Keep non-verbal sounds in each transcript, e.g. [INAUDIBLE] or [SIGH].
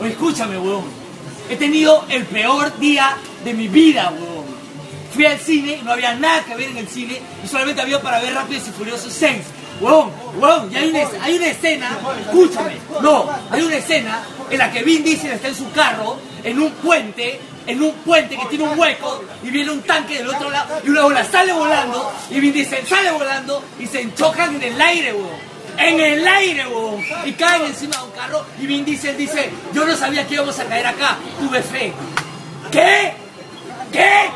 Oye, escúchame, weón. He tenido el peor día de mi vida, weón. Fui al cine, no había nada que ver en el cine y solamente había para ver Rápidos y Furiosos 6. Weón, weón, y hay una, hay una escena, escúchame, no, hay una escena en la que Vin Diesel está en su carro, en un puente, en un puente que tiene un hueco y viene un tanque del otro lado y una bola sale volando y Vin Diesel sale volando y se enchocan en el aire, weón. En el aire, weón. Y caen encima de un carro y Vin Diesel dice, yo no sabía que íbamos a caer acá, tuve fe. ¿Qué? ¿Qué?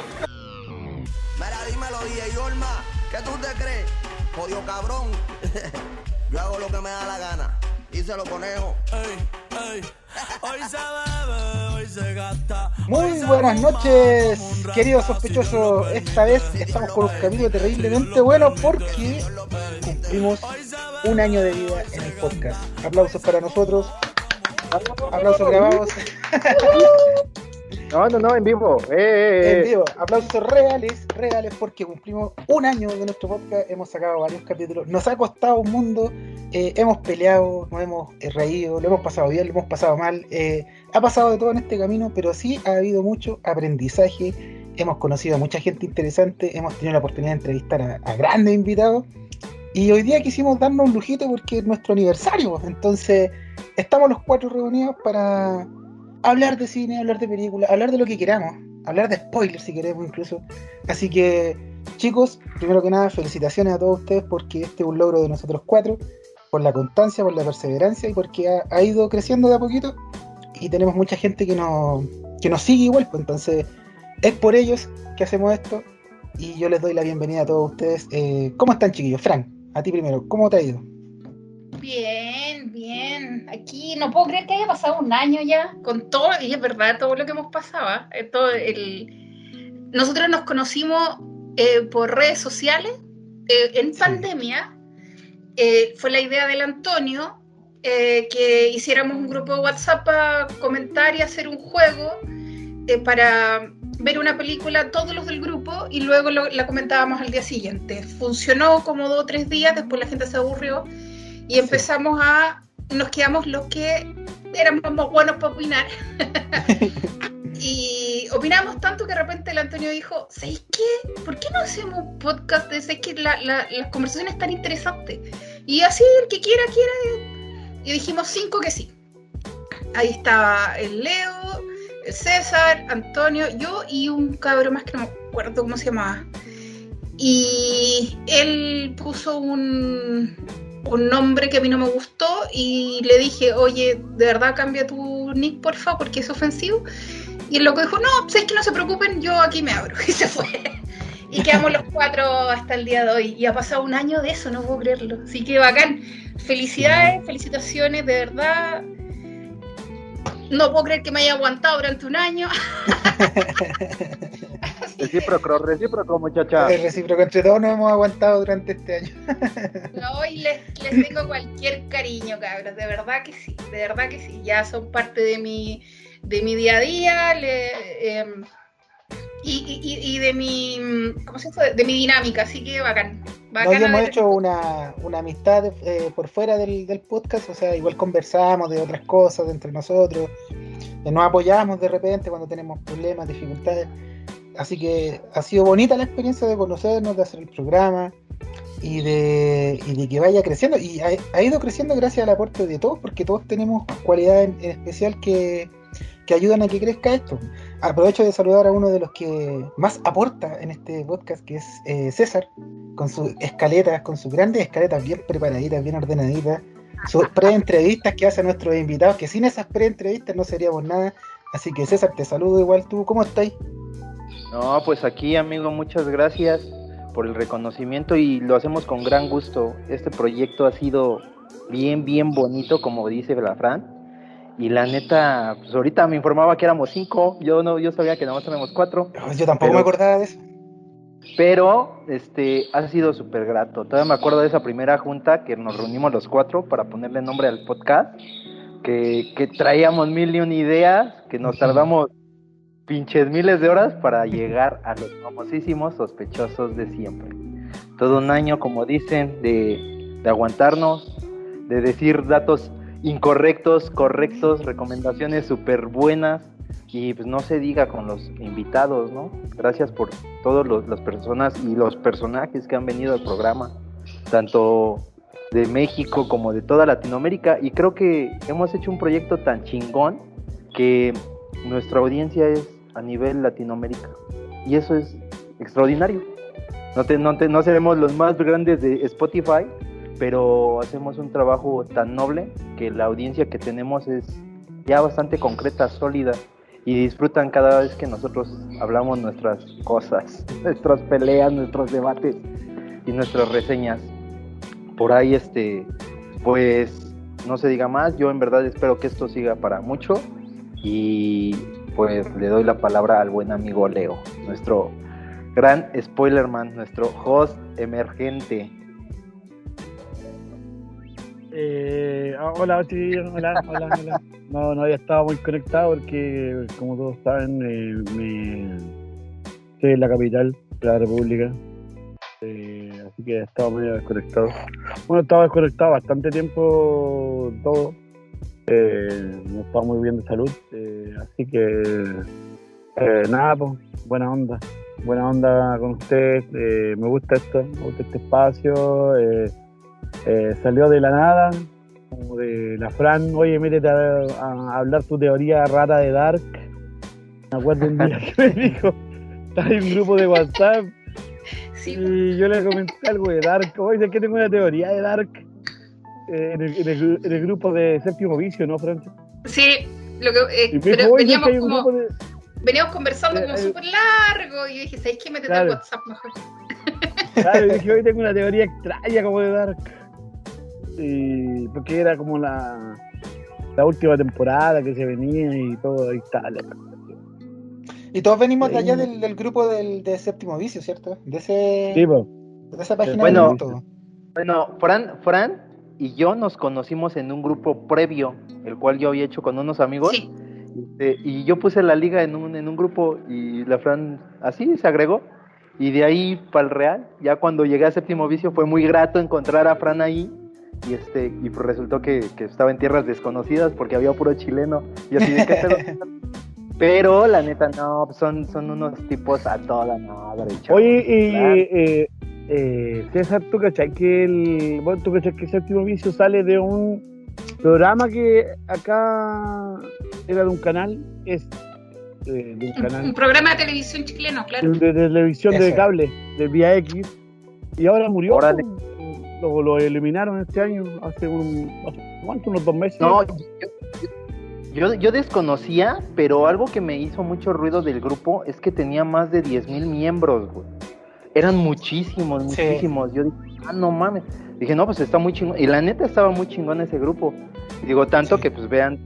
Mira, dímelo, DJ Olma, ¿qué tú te crees? Jodido cabrón. [LAUGHS] Yo hago lo que me da la gana. Díselo, conejo. Hoy se bebe, hoy se gasta. Muy buenas noches, queridos sospechosos. Esta vez estamos con un capítulo terriblemente bueno porque cumplimos un año de vida en el podcast. Aplausos para nosotros. Aplausos grabados. [LAUGHS] No, no, no, en vivo. Eh, eh, En eh. vivo. Aplausos reales, reales porque cumplimos un año de nuestro podcast. Hemos sacado varios capítulos. Nos ha costado un mundo. hemos peleado, nos hemos reído, lo hemos pasado bien, lo hemos pasado mal. ha pasado de todo en este camino, pero sí ha habido mucho aprendizaje. Hemos conocido a mucha gente interesante. Hemos tenido la oportunidad de entrevistar a, a grandes invitados. Y hoy día quisimos darnos un lujito porque es nuestro aniversario. Entonces, estamos los cuatro reunidos para hablar de cine, hablar de películas, hablar de lo que queramos, hablar de spoilers si queremos incluso. Así que, chicos, primero que nada, felicitaciones a todos ustedes porque este es un logro de nosotros cuatro, por la constancia, por la perseverancia y porque ha, ido creciendo de a poquito y tenemos mucha gente que nos, que nos sigue igual, pues entonces es por ellos que hacemos esto y yo les doy la bienvenida a todos ustedes. Eh, ¿Cómo están chiquillos? Frank, a ti primero, ¿cómo te ha ido? Bien, bien. Aquí no puedo creer que haya pasado un año ya con todo, y es verdad, todo lo que hemos pasado. ¿eh? Todo el... Nosotros nos conocimos eh, por redes sociales eh, en Sí. pandemia. Eh, fue la idea del Antonio eh, que hiciéramos un grupo de WhatsApp para comentar y hacer un juego eh, para ver una película todos los del grupo y luego lo- la comentábamos al día siguiente. Funcionó como dos o tres días, después la gente se aburrió y empezamos a, nos quedamos los que éramos más buenos para opinar. [LAUGHS] y opinamos tanto que de repente el Antonio dijo, ¿sabéis qué? ¿Por qué no hacemos un podcast de ¿sabéis que la- la- las conversaciones están interesantes? Y así el que quiera, quiera. Y dijimos cinco que sí. Ahí estaba el Leo, el César, Antonio, yo y un cabrón más que no me acuerdo cómo se llamaba. Y él puso un, un nombre que a mí no me gustó y le dije, oye, de verdad cambia tu nick, porfa, porque es ofensivo. Y el loco dijo, no, pues es que no se preocupen, yo aquí me abro. [LAUGHS] Y se fue. Y quedamos los cuatro hasta el día de hoy. Y ha pasado un año de eso, no puedo creerlo. Así que bacán. Felicidades, felicitaciones, de verdad. No puedo creer que me haya aguantado durante un año. [LAUGHS] Recíproco, recíproco, muchacha. Es recíproco, entre todos nos hemos aguantado durante este año. [LAUGHS] Hoy les, les tengo cualquier cariño, cabros. De verdad que sí, de verdad que sí. Ya son parte de mi, de mi día a día le- em, y, y- y de mi, ¿cómo se llama? De mi dinámica. Así que bacán. Nos bacana hemos hecho una, una amistad eh, por fuera del, del podcast, o sea, igual conversamos de otras cosas entre nosotros, eh, nos apoyamos de repente cuando tenemos problemas, dificultades. Así que ha sido bonita la experiencia de conocernos, de hacer el programa y de, y de que vaya creciendo. Y ha, ha ido creciendo gracias al aporte de todos, porque todos tenemos cualidades en, en especial que, que ayudan a que crezca esto. Aprovecho de saludar a uno de los que más aporta en este podcast, que es eh, César, con sus escaletas, con sus grandes escaletas bien preparaditas, bien ordenaditas, sus [LAUGHS] pre-entrevistas que hace a nuestros invitados, que sin esas pre-entrevistas no seríamos nada. Así que César, te saludo igual tú, ¿cómo estáis? No, pues aquí, amigo, muchas gracias por el reconocimiento y lo hacemos con gran gusto. Este proyecto ha sido bien, bien bonito, como dice la Fran. Y la neta, pues ahorita me informaba que éramos cinco. Yo no, yo sabía que nada más éramos cuatro. Yo tampoco Pero- me acordaba de eso. Pero este ha sido súper grato. Todavía me acuerdo de esa primera junta que nos reunimos los cuatro para ponerle nombre al podcast. Que, que traíamos mil y una ideas, que nos tardamos pinches miles de horas para llegar a los famosísimos sospechosos de siempre. Todo un año, como dicen, de, de aguantarnos, de decir datos incorrectos, correctos, recomendaciones súper buenas. Y pues no se diga con los invitados, ¿no? Gracias por todas las personas y los personajes que han venido al programa, tanto de México como de toda Latinoamérica. Y creo que hemos hecho un proyecto tan chingón que nuestra audiencia es a nivel Latinoamérica. Y eso es extraordinario. No, te, no, te, no seremos los más grandes de Spotify, pero hacemos un trabajo tan noble que la audiencia que tenemos es ya bastante concreta, sólida y disfrutan cada vez que nosotros hablamos nuestras cosas, [LAUGHS] nuestras peleas, nuestros debates y nuestras reseñas. Por ahí este pues no se diga más, yo en verdad espero que esto siga para mucho y pues le doy la palabra al buen amigo Leo, nuestro gran spoilerman, nuestro host emergente. Eh, ah, hola, hola, hola, hola. No, no había estado muy conectado porque, como todos saben, eh, me... estoy en la capital de la República. Eh, así que he estado medio desconectado. Bueno, estaba desconectado bastante tiempo todo. Eh, no estaba muy bien de salud. eh, así que, eh, nada, pues, buena onda. Buena onda con usted. eh, me gusta esto, me gusta este espacio. Eh, salió de la nada, como de la Fran, oye, métete a, a hablar tu teoría rara de Dark. Me acuerdo un día que me [LAUGHS] dijo, está en un grupo de WhatsApp Sí, y yo le comenté algo de Dark. Oye, es que tengo una teoría de Dark eh, en, el, en el- en el grupo de séptimo vicio, ¿no, Fran? sí, lo que, eh, pero veníamos que como, de... veníamos conversando Eh, como súper largo y dije, ¿sabes qué? Métete Claro. al WhatsApp mejor. Claro, dije, hoy [LAUGHS] tengo una teoría extraña como de Dark. Y porque era como la, la última temporada que se venía y todo, está. la- Y todos venimos de allá del, del grupo del, de Séptimo Vicio, ¿cierto? De ese Sí, po. de esa página Bueno. de todo. Bueno, Fran, Fran y yo nos conocimos en un grupo previo, el cual yo había hecho con unos amigos. Sí, Este, y yo puse la liga en un, en un grupo y la Fran así se agregó. Y de ahí para el Real, ya cuando llegué a séptimo vicio fue muy grato encontrar a Fran ahí. Y este, y pues resultó que, que estaba en tierras desconocidas porque había puro chileno. Y así de qué pedo?" [LAUGHS] Pero la neta no, son, son unos tipos a toda madre. chavos. Oye, y Claro. eh, eh, César, ¿tú cachai que el. Bueno, tú cachai que Séptimo Vicio sale de un programa que acá era de un canal? Es eh, de un un, un canal programa de televisión chileno, claro. de, de televisión de cable, de Vía X. Y ahora murió. Órale. Lo, lo eliminaron este año, hace un. hace- ¿Cuánto? Unos dos meses. No, yo, yo, yo desconocía, pero algo que me hizo mucho ruido del grupo es que tenía más de 10 mil miembros, güey. Eran muchísimos, Sí. muchísimos. Yo dije, ah, no mames. Dije, no, pues está muy chingón. Y la neta estaba muy chingón ese grupo. Y digo, tanto Sí. que pues vean,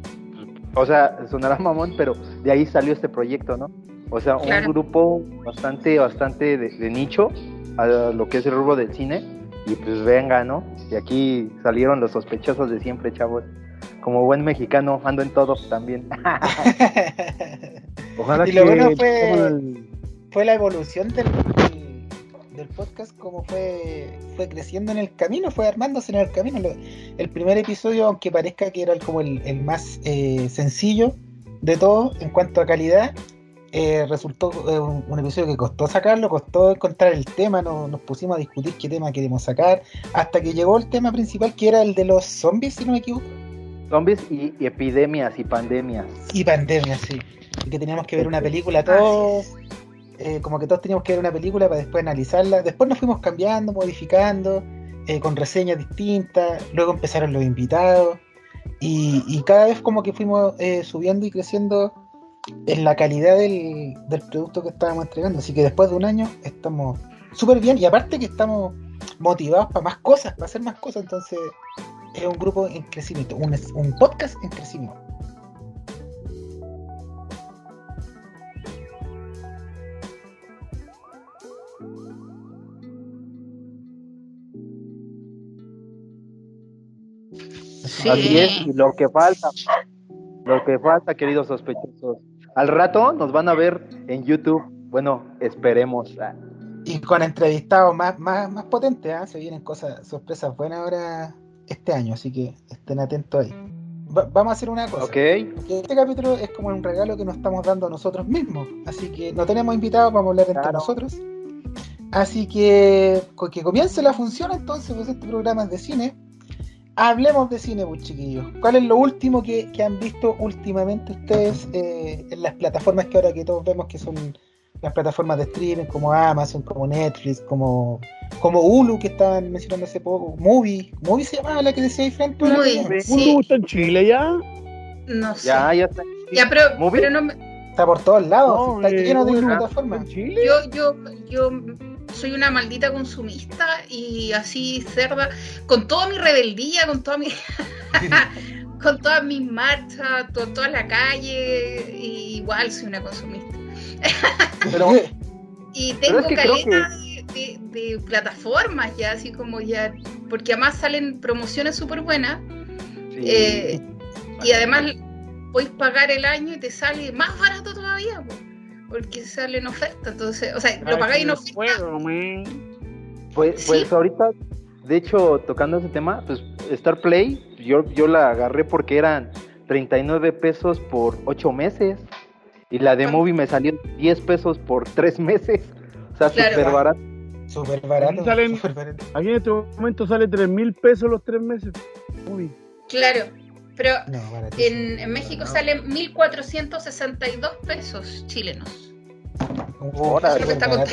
o sea, sonará mamón, pero de ahí salió este proyecto, ¿no? O sea, Claro. un grupo bastante, bastante de, de nicho a lo que es el rubro del cine. Y pues venga, ¿no? Y aquí salieron los sospechosos de siempre, chavos. Como buen mexicano, ando en todo también. [LAUGHS] Ojalá y lo que bueno fue- fue la evolución del, del, del podcast, como fue, fue creciendo en el camino, fue armándose en el camino. El primer episodio, aunque parezca que era el- como el, el más eh, sencillo de todo en cuanto a calidad, eh, resultó eh, un, un episodio que costó sacarlo, costó encontrar el tema, no- nos pusimos a discutir qué tema queremos sacar, hasta que llegó el tema principal que era el de los zombies, si no me equivoco, Zombies y, y epidemias y pandemias. y pandemia, sí. Y que teníamos que ver una película todos. eh, como que todos teníamos que ver una película para después analizarla. Después nos fuimos cambiando, modificando, eh, con reseñas distintas. Luego empezaron los invitados. Y, y cada vez como que fuimos eh, subiendo y creciendo en la calidad del, del producto que estábamos entregando. Así que después de un año estamos súper bien. Y aparte que estamos motivados para más cosas, para hacer más cosas. Entonces es un grupo en crecimiento, un, un podcast en crecimiento. Sí. Así es, y lo que falta, lo que falta, queridos sospechosos. Al rato nos van a ver en YouTube. Bueno, esperemos. Ah, Y con entrevistados más, más, más potentes, ¿ah? se vienen cosas, sorpresas buenas ahora este año, así que estén atentos ahí. va- vamos a hacer una cosa. Ok. Que Este capítulo es como un regalo que nos estamos dando a nosotros mismos. Así que no tenemos invitados, vamos a hablar entre Claro. nosotros. Así que que comience la función entonces, pues este programa es de cine. Hablemos de cine, pues chiquillos. ¿Cuál es lo último que, que han visto últimamente ustedes eh, en las plataformas que ahora que todos vemos que son las plataformas de streaming como Amazon, como Netflix, como, como Hulu que estaban mencionando hace poco, Movie, Movie se llamaba la que decía ahí frente Movie. ¿Uno Sí. en Chile ya? No sé. Ya, ya está. Ya, pero, Movie. pero no me- Está por todos lados, No, está eh, lleno de Hulu. plataformas. ¿En Chile? yo, yo, yo soy una maldita consumista y así cerda, con toda mi rebeldía, con toda mi [LAUGHS] con todas mis marchas, con toda la calle, y igual soy una consumista. Pero, [LAUGHS] Y tengo es que caleta de, de- de plataformas ya, así como ya, porque además salen promociones súper buenas. sí. eh, y además podéis pagar el año y te sale más barato todavía, po, porque sale en oferta. Entonces, o sea, lo pagáis en no oferta. puedo. Pues, Sí. pues ahorita, de hecho, tocando ese tema, pues Star Play, yo, yo la agarré porque eran 39 pesos por 8 meses. Y la de Ah. Movie me salió 10 pesos por 3 meses. O sea, Claro. súper barato. Súper barato. Aquí salen- súper barato. Aquí en este momento sale 3 mil pesos los 3 meses. Uy. Claro, pero No, en, en México salen 1.462 pesos chilenos. Órale, Eso es lo que está barato.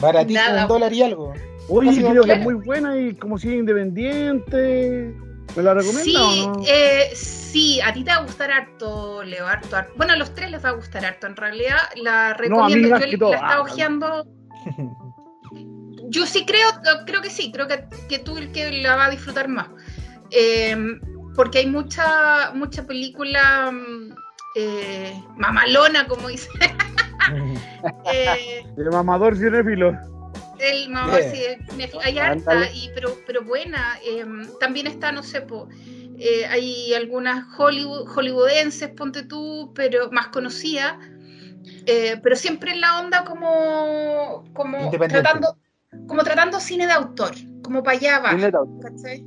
Baratito, Nada. un dólar y algo. Oye, creo que es muy buena y como si independiente. ¿Me la recomienda Sí, o no? eh, sí, a ti te va a gustar harto, Leo, harto, harto. Bueno, a los tres les va a gustar harto. En realidad, la a mí recomiendo. más yo que todo. la estaba Ah, hojeando. [LAUGHS] Yo sí creo, creo que sí, creo que, que tú el que la va a disfrutar más. Eh, porque hay mucha, mucha película mm, eh, mamalona, como dice. [LAUGHS] Eh, El mamador cinéfilo. el Bien. sí, cinéfilo. hay harta, y, pero, pero buena. eh, también está, no sé, po, hay algunas Hollywood, hollywoodenses, ponte tú, pero más conocidas, pero siempre en la onda como, como tratando, como tratando cine de autor, como para allá va. Tiene la- ¿cachai?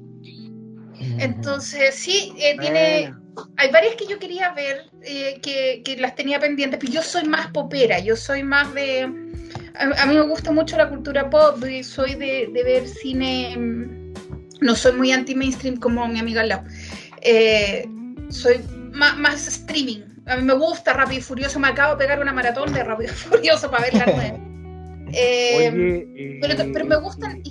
Entonces, sí, eh, tiene. Hay varias que yo quería ver, eh, que, que las tenía pendientes, pero yo soy más popera, yo soy más de. A, a mí me gusta mucho la cultura pop, y soy de, de ver cine. mm, No soy muy anti-mainstream como mi amiga al lado. Eh, soy más, más streaming. A mí me gusta Rápido y Furioso, me acabo de pegar una maratón de Rápido y [LAUGHS] Furioso para ver la nueva. Eh, [LAUGHS] Oye, eh, pero, pero me gustan.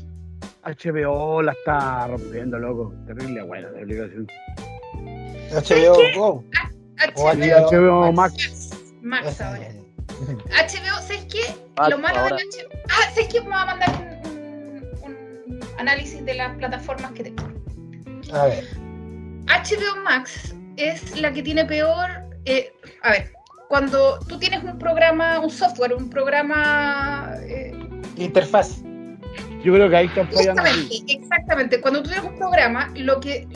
HBO la está rompiendo, loco. Terrible buena la aplicación. HBO Go. O HBO, HBO Max. Max ahora. [LAUGHS] HBO, ¿sabes qué? Max Lo malo ahora. del HBO. Ah, ¿sabes qué? Me va a mandar un, un- un análisis de las plataformas que tengo. A ver. HBO Max es la que tiene peor. eh, a ver, cuando tú tienes un programa, un software, un programa. eh, Interfaz. Yo creo que ahí están fallando. Exactamente, exactamente. Cuando tú tienes un programa, lo que,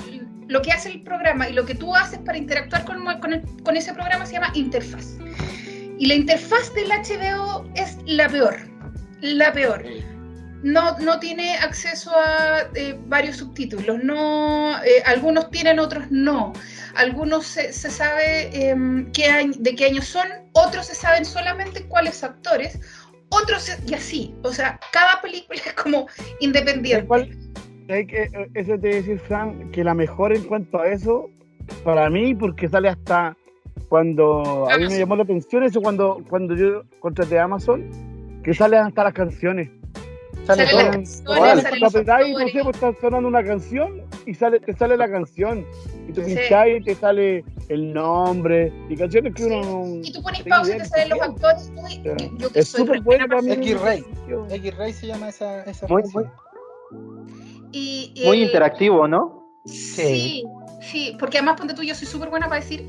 lo que hace el programa y lo que tú haces para interactuar con, con el- con ese programa se llama interfaz. Y la interfaz del HBO es la peor, la peor. No, no tiene acceso a eh, varios subtítulos, no, eh, algunos tienen, otros no. Algunos se, se sabe em, qué año- de qué años son, otros se saben solamente cuáles actores, otros se- y así. O sea, cada película [LAUGHS] es como independiente. ¿Sabes cuál? Eh, Eso te decir, Fran, que la mejor en cuanto a eso, para mí, porque sale hasta cuando a mí me llamó la atención eso cuando, cuando yo contraté a Amazon, que salen hasta las canciones. Sale Sale todo. la canción, la apretáis, no sé, pues está sonando una canción y sale, te sale la canción. Y tú Sí. pincháis y te sale el nombre y canciones que Sí. uno no. Y tú pones pausa y te salen los actores. yo, yo que Es súper buena mí. X-Ray. Yo- X-Ray se llama esa, esa Muy. Y, Muy el- interactivo, ¿no? Sí, sí, porque además ponte tú, yo soy súper buena para decir,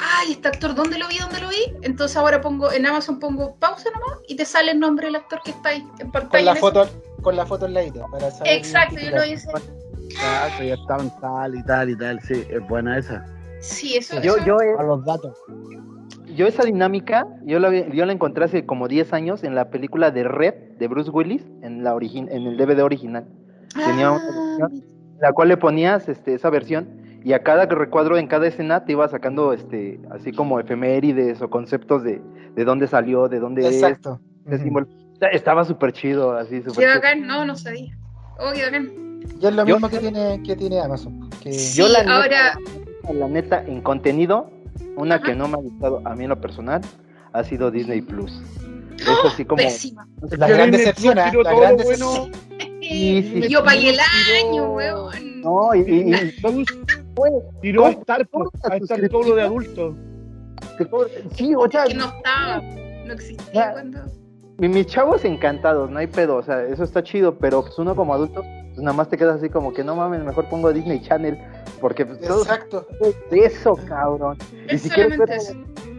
ay, este actor, ¿dónde lo vi? ¿Dónde lo vi? Entonces ahora pongo, en Amazon pongo pausa nomás y te sale el nombre del actor que está ahí en pantalla. Con la en ese- foto, con la foto al ladito, para saber Exacto, y uno identificar. dice, Exacto, ya estaban tal y tal y tal. Sí, es buena esa. Sí, eso, Yo, eso- yo, eh, A los datos. yo esa dinámica, yo la, yo la encontré hace como 10 años en la película de Red de Bruce Willis, en, la origin, en el DVD original, tenía una Ah, la cual le ponías este, esa versión y a cada recuadro, en cada escena, te iba sacando este, así como efemérides o conceptos de, de dónde salió, de dónde Exacto. es, símbolo. Estaba súper chido, así ¿Qué súper chido. bacán? No, no sabía. Oh, qué bacán. Y es lo Yo- mismo que tiene, que tiene Amazon. Que... Sí, Yo la neta- ahora, La neta, en contenido, una Ajá. que no me ha gustado a mí en lo personal, ha sido Disney Plus. Es así como... pésima. La Que gran Disney decepción, ¿eh? tiró La todo gran lo decepción. [LAUGHS] Sí, sí, Yo sí. pagué el año, weón. No, y, y- güey, tiró a ¿Cómo? Star, ¿Cómo a la Star todo lo de cobra- sí, o sea, Que no estaba, no existía Ya. cuando. mi- mis chavos encantados, no hay pedo, o sea, eso está chido, pero pues uno como adulto, pues nada más te quedas así como que no mames, mejor pongo Disney Channel, porque pues todo Exacto. es eso, cabrón. Y si quieres solamente ver eso.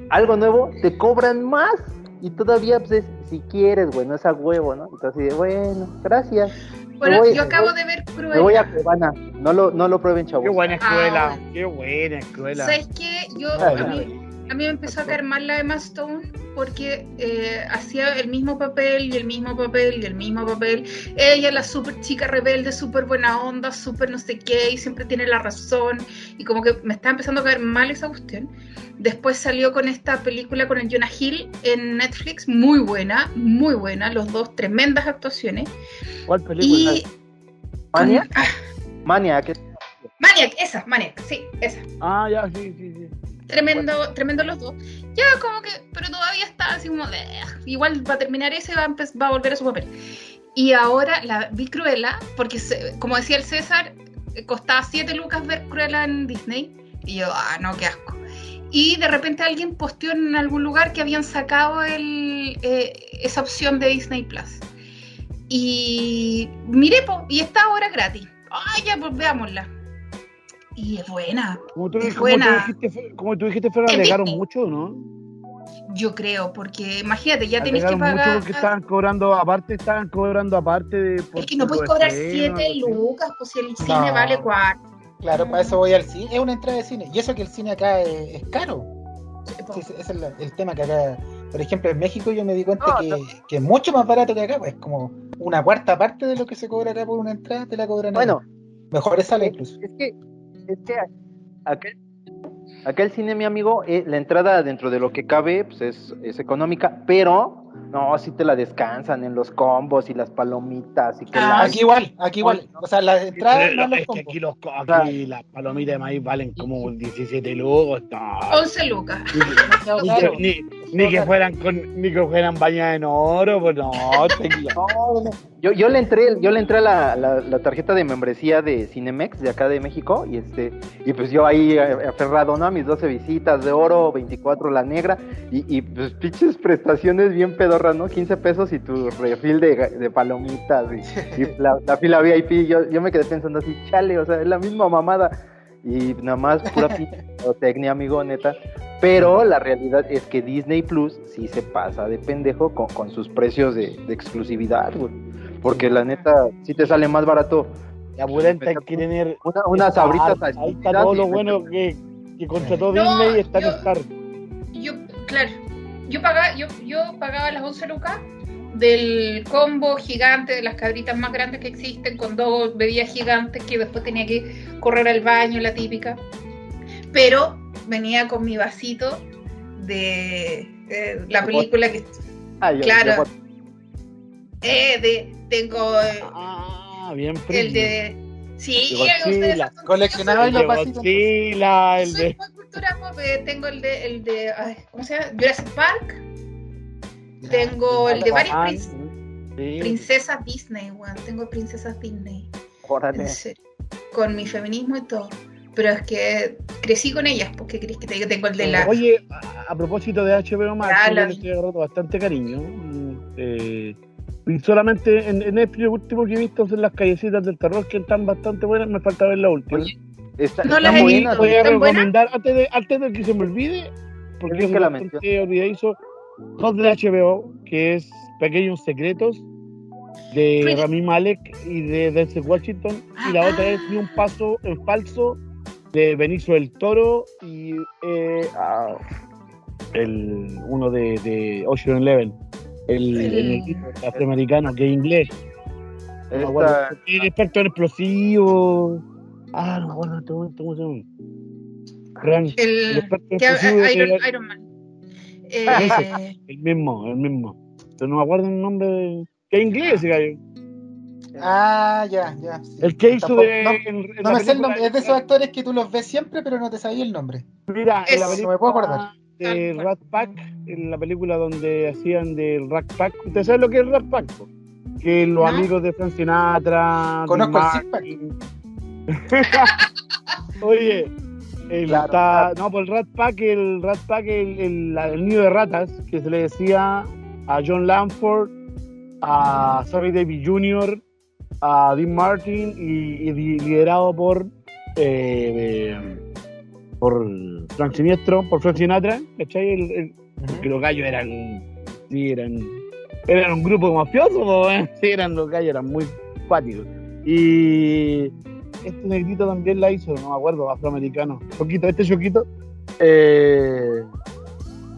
algo nuevo, te cobran más. Y todavía, pues, es, si quieres, güey, no es a huevo, ¿no? Entonces, de, bueno, gracias. Bueno, voy- yo acabo voy- de ver Me voy a Cruella. Cuevana. No lo, no lo prueben, chavos. Qué buena escuela, Ah, qué buena escuela. ¿Sabes qué? Yo, Ah, a, mí, a mí me empezó a caer mal la Emma Stone porque eh, hacía el mismo papel y el mismo papel y el mismo papel. Ella, la super chica rebelde, súper buena onda, súper no sé qué, y siempre tiene la razón. Y como que me está empezando a caer mal esa cuestión. Después salió con esta película con el Jonah Hill en Netflix, muy buena, muy buena, los dos tremendas actuaciones. ¿Cuál película? Y Mania, Ah, Mania, que Maniac, esa, Maniac, sí, esa. Ah, ya, sí, sí, sí. Tremendo, tremendo los dos. Ya como que, pero todavía está así como de, igual va a terminar ese, va a, va a volver a su papel. Y ahora la vi Cruella, porque se- como decía el César, eh, costaba 7 lucas ver Cruella en Disney. Y yo, ah, no, qué asco. Y de repente alguien posteó en algún lugar que habían sacado el, eh, esa opción de Disney Plus. Y miré, po, y está ahora gratis. Ay, ya, pues veámosla. Y es buena. Como tú, Es como tú buena. dijiste, como tú dijiste, Fer, Es alegaron Disney. mucho, ¿no? Yo creo, porque imagínate, ya tenés que Alegaron mucho pagar. porque estaban cobrando, aparte, estaban cobrando aparte de... por- Es que no puedes cobrar estrenos, 7 algo así. lucas, pues si el cine No. vale 4. Claro, para eso voy al cine. Es una entrada de cine. Y eso que el cine acá es, es caro. Sí, sí, ese es el tema que acá, por ejemplo, en México yo me di cuenta No, que, no. que es mucho más barato que acá. Pues como una cuarta parte de lo que se cobra acá por una entrada te la cobran. Bueno, Mejores sala incluso. es que, es que aquel, aquel cine, mi amigo, eh, la entrada dentro de lo que cabe, pues es, es económica, pero no, si te la descansan en los combos y las palomitas y que Ah, la- Aquí igual, aquí igual. O sea, las entradas Pero más los es que combos. aquí, los, aquí las palomitas de maíz valen como 17 lucas. no. 11 lucas. [LAUGHS] Ni, ni, ni que fueran con, ni que fueran bañadas en oro, pues no, [LAUGHS] No, no. Yo, yo le entré, yo le entré a la, la- la tarjeta de membresía de Cinemex de acá de México y este y pues yo ahí eh, aferrado, ¿no? A mis 12 visitas de oro, 24 la negra y, y pues pinches prestaciones bien pedorras, ¿no? 15 pesos y tu refil de, de palomitas y, y la, la fila VIP. Yo, yo me quedé pensando así, chale, o sea, es la misma mamada y nada más pura [LAUGHS] técnica, amigo, neta. Pero la realidad es que Disney Plus sí se pasa de pendejo con, con sus precios de, de exclusividad, güey. Porque la neta sí te sale más barato la hay que tener. una- unas abritas a Ahí está todo lo bueno que, que contrató No, Disney y está en yo- Star. Yo, claro, yo pagaba, yo, yo pagaba las 11 lucas del combo gigante de las cabritas más grandes que existen con dos bebidas gigantes que después tenía que correr al baño, la típica. Pero venía con mi vasito de eh, la película que Ah, yo- claro. yo- eh, de tengo eh, Ah, bien el de sí, Coleccionaba El los de vasitos. Godzilla, el de. cultura pop, eh, tengo el de el de ay, ¿cómo se llama? Jurassic Park, tengo el de varias sí. princesas Disney, weón, tengo princesas Disney, en serio, con mi feminismo y todo. Pero es que crecí con ellas, porque crees que te digo, tengo el de la Oye, a, a propósito de HBO Max, yo la le estoy agarrando bastante cariño. Eh, y solamente en, en lo último que he visto son las callecitas del terror, que están bastante buenas. Me falta ver la última. Oye, Está, No las he visto. voy a recomendar, antes de, antes de que se me olvide, porque es que la olvidadizo, dos de HBO, que es Pequeños Secretos, de Rami Malek y de Denzel Washington, y la Ah, otra ah. es Ni un paso en falso, de Benicio del Toro y eh, ah, el uno de, de Ocean Eleven, el, El- el afroamericano que es inglés. No me acuerdo, Esta- experto en explosivos. Ah, no me acuerdo cómo se llama. El El, experto en fusibles Iron, Man. Ah, Eh, El mismo, el mismo. Pero no me acuerdo el nombre de... Que es inglés ese gallo. Ah, ya, ya. sí. El que hizo Tampoco- de... No, en- en no me sé el nombre, es de esos actores que tú los ves siempre, pero no te sabía el nombre. Mira, en la Eso, película me puedo acordar. de Tal Rat Pack, en la película donde hacían del Rat Pack, ¿usted sabe lo que es Rat Pack? po? Que los No. amigos de Frank Sinatra, Conozco el. [LAUGHS] Oye, el Claro, está- no, pues el Rat Pack, el Rat Pack, el, el, la- el nido de ratas, que se le decía a John Lamford, a Sammy Davis Jr., a Dean Martin y, y li- liderado por eh, eh, por Frank Siniestro, por Frank Sinatra, ¿cachai? El, el- que los gallos eran, sí, eran, eran un grupo mafioso, ¿eh? [LAUGHS] sí, eran los gallos, eran muy cuáticos. Y este negrito también la hizo, no me acuerdo, afroamericano. Choquito, este choquito, eh,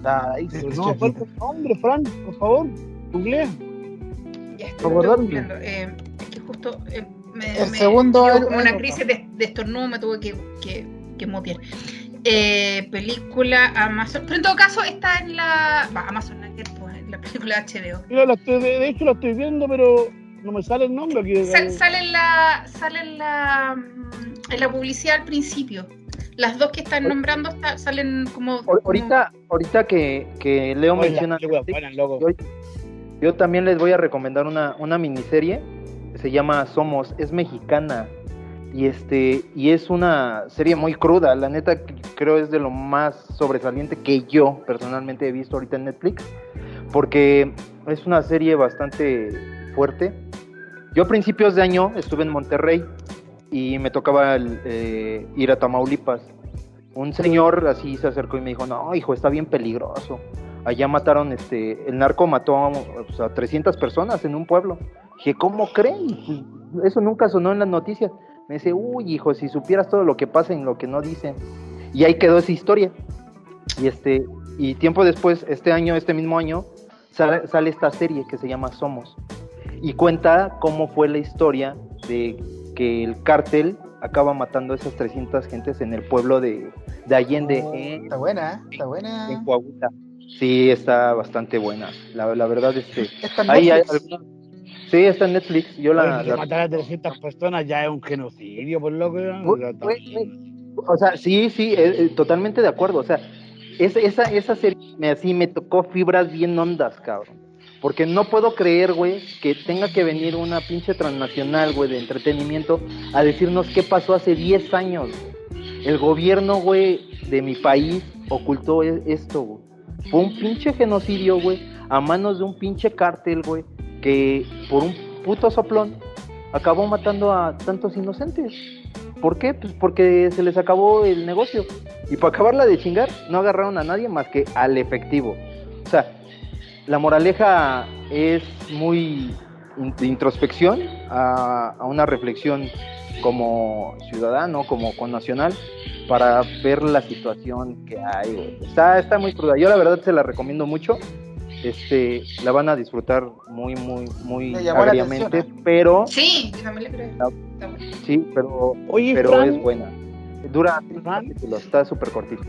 la hizo, Este no nombre, Frank, por favor, googlea. ya estoy. Eh, justo eh, me, El me segundo como una crisis de, de estornudo, me tuve que, que, que mutear. Eh, película Amazon. Pero en todo caso está en la. Va, Amazon, pues, en la película HBO. Mira, la estoy- de, hecho la estoy viendo, pero no me sale el nombre aquí. Sal- sale en la. Sale en la. mm, En la publicidad al principio. Las dos que están nombrando está- salen como. Ahor- Ahorita, ahorita que, que Leo Oye, menciona yo, yo también les voy a recomendar una, una miniserie. Se llama Somos, es mexicana. Y este, y es una serie muy cruda. La neta creo es de lo más sobresaliente que yo personalmente he visto ahorita en Netflix. Porque es una serie bastante fuerte. Yo a principios de año estuve en Monterrey y me tocaba eh, ir a Tamaulipas. Un señor así se acercó y me dijo, no, hijo, está bien peligroso. Allá mataron, este, el narco mató a, pues, a 300 personas en un pueblo. Dije, ¿cómo creen? Pues, Eso nunca sonó en las noticias. Me dice, uy, hijo, si supieras todo lo que pasa y lo que no dicen. Y ahí quedó esa historia. Y este, y tiempo después, este año, este mismo año, sale, sale esta serie que se llama Somos. Y cuenta cómo fue la historia de que el cártel acaba matando a esas 300 gentes en el pueblo de, de Allende, Oh, en, Está buena, está buena. en Coahuila. Sí, está bastante buena. La, la verdad, este, Está en ahí hay Netflix. alguna- Sí, está en Netflix. Yo la, Oye, que la- matar a 300 personas ya es un genocidio, por está. güey, O sea, sí, sí, eh, eh, totalmente de acuerdo. O sea, es- esa, esa serie me, así me tocó fibras bien hondas, cabrón. Porque no puedo creer, güey, que tenga que venir una pinche transnacional, güey, de entretenimiento a decirnos qué pasó hace 10 años. El gobierno, güey, de mi país ocultó e- esto, güey. Fue un pinche genocidio, güey, a manos de un pinche cártel, güey, que por un puto soplón acabó matando a tantos inocentes. ¿Por qué? Pues porque se les acabó el negocio. Y para acabarla de chingar, no agarraron a nadie más que al efectivo. O sea, la moraleja es muy de introspección a una reflexión como ciudadano, como con nacional, para ver la situación que hay. güey. Está, está muy cruda. Yo la verdad se la recomiendo mucho. Este, la van a disfrutar muy, muy, muy agriamente, atención, ¿eh? pero Sí, también le creo. Ah. Sí, pero Oye, pero Fran, es buena. Dura capítulos, está súper cortito.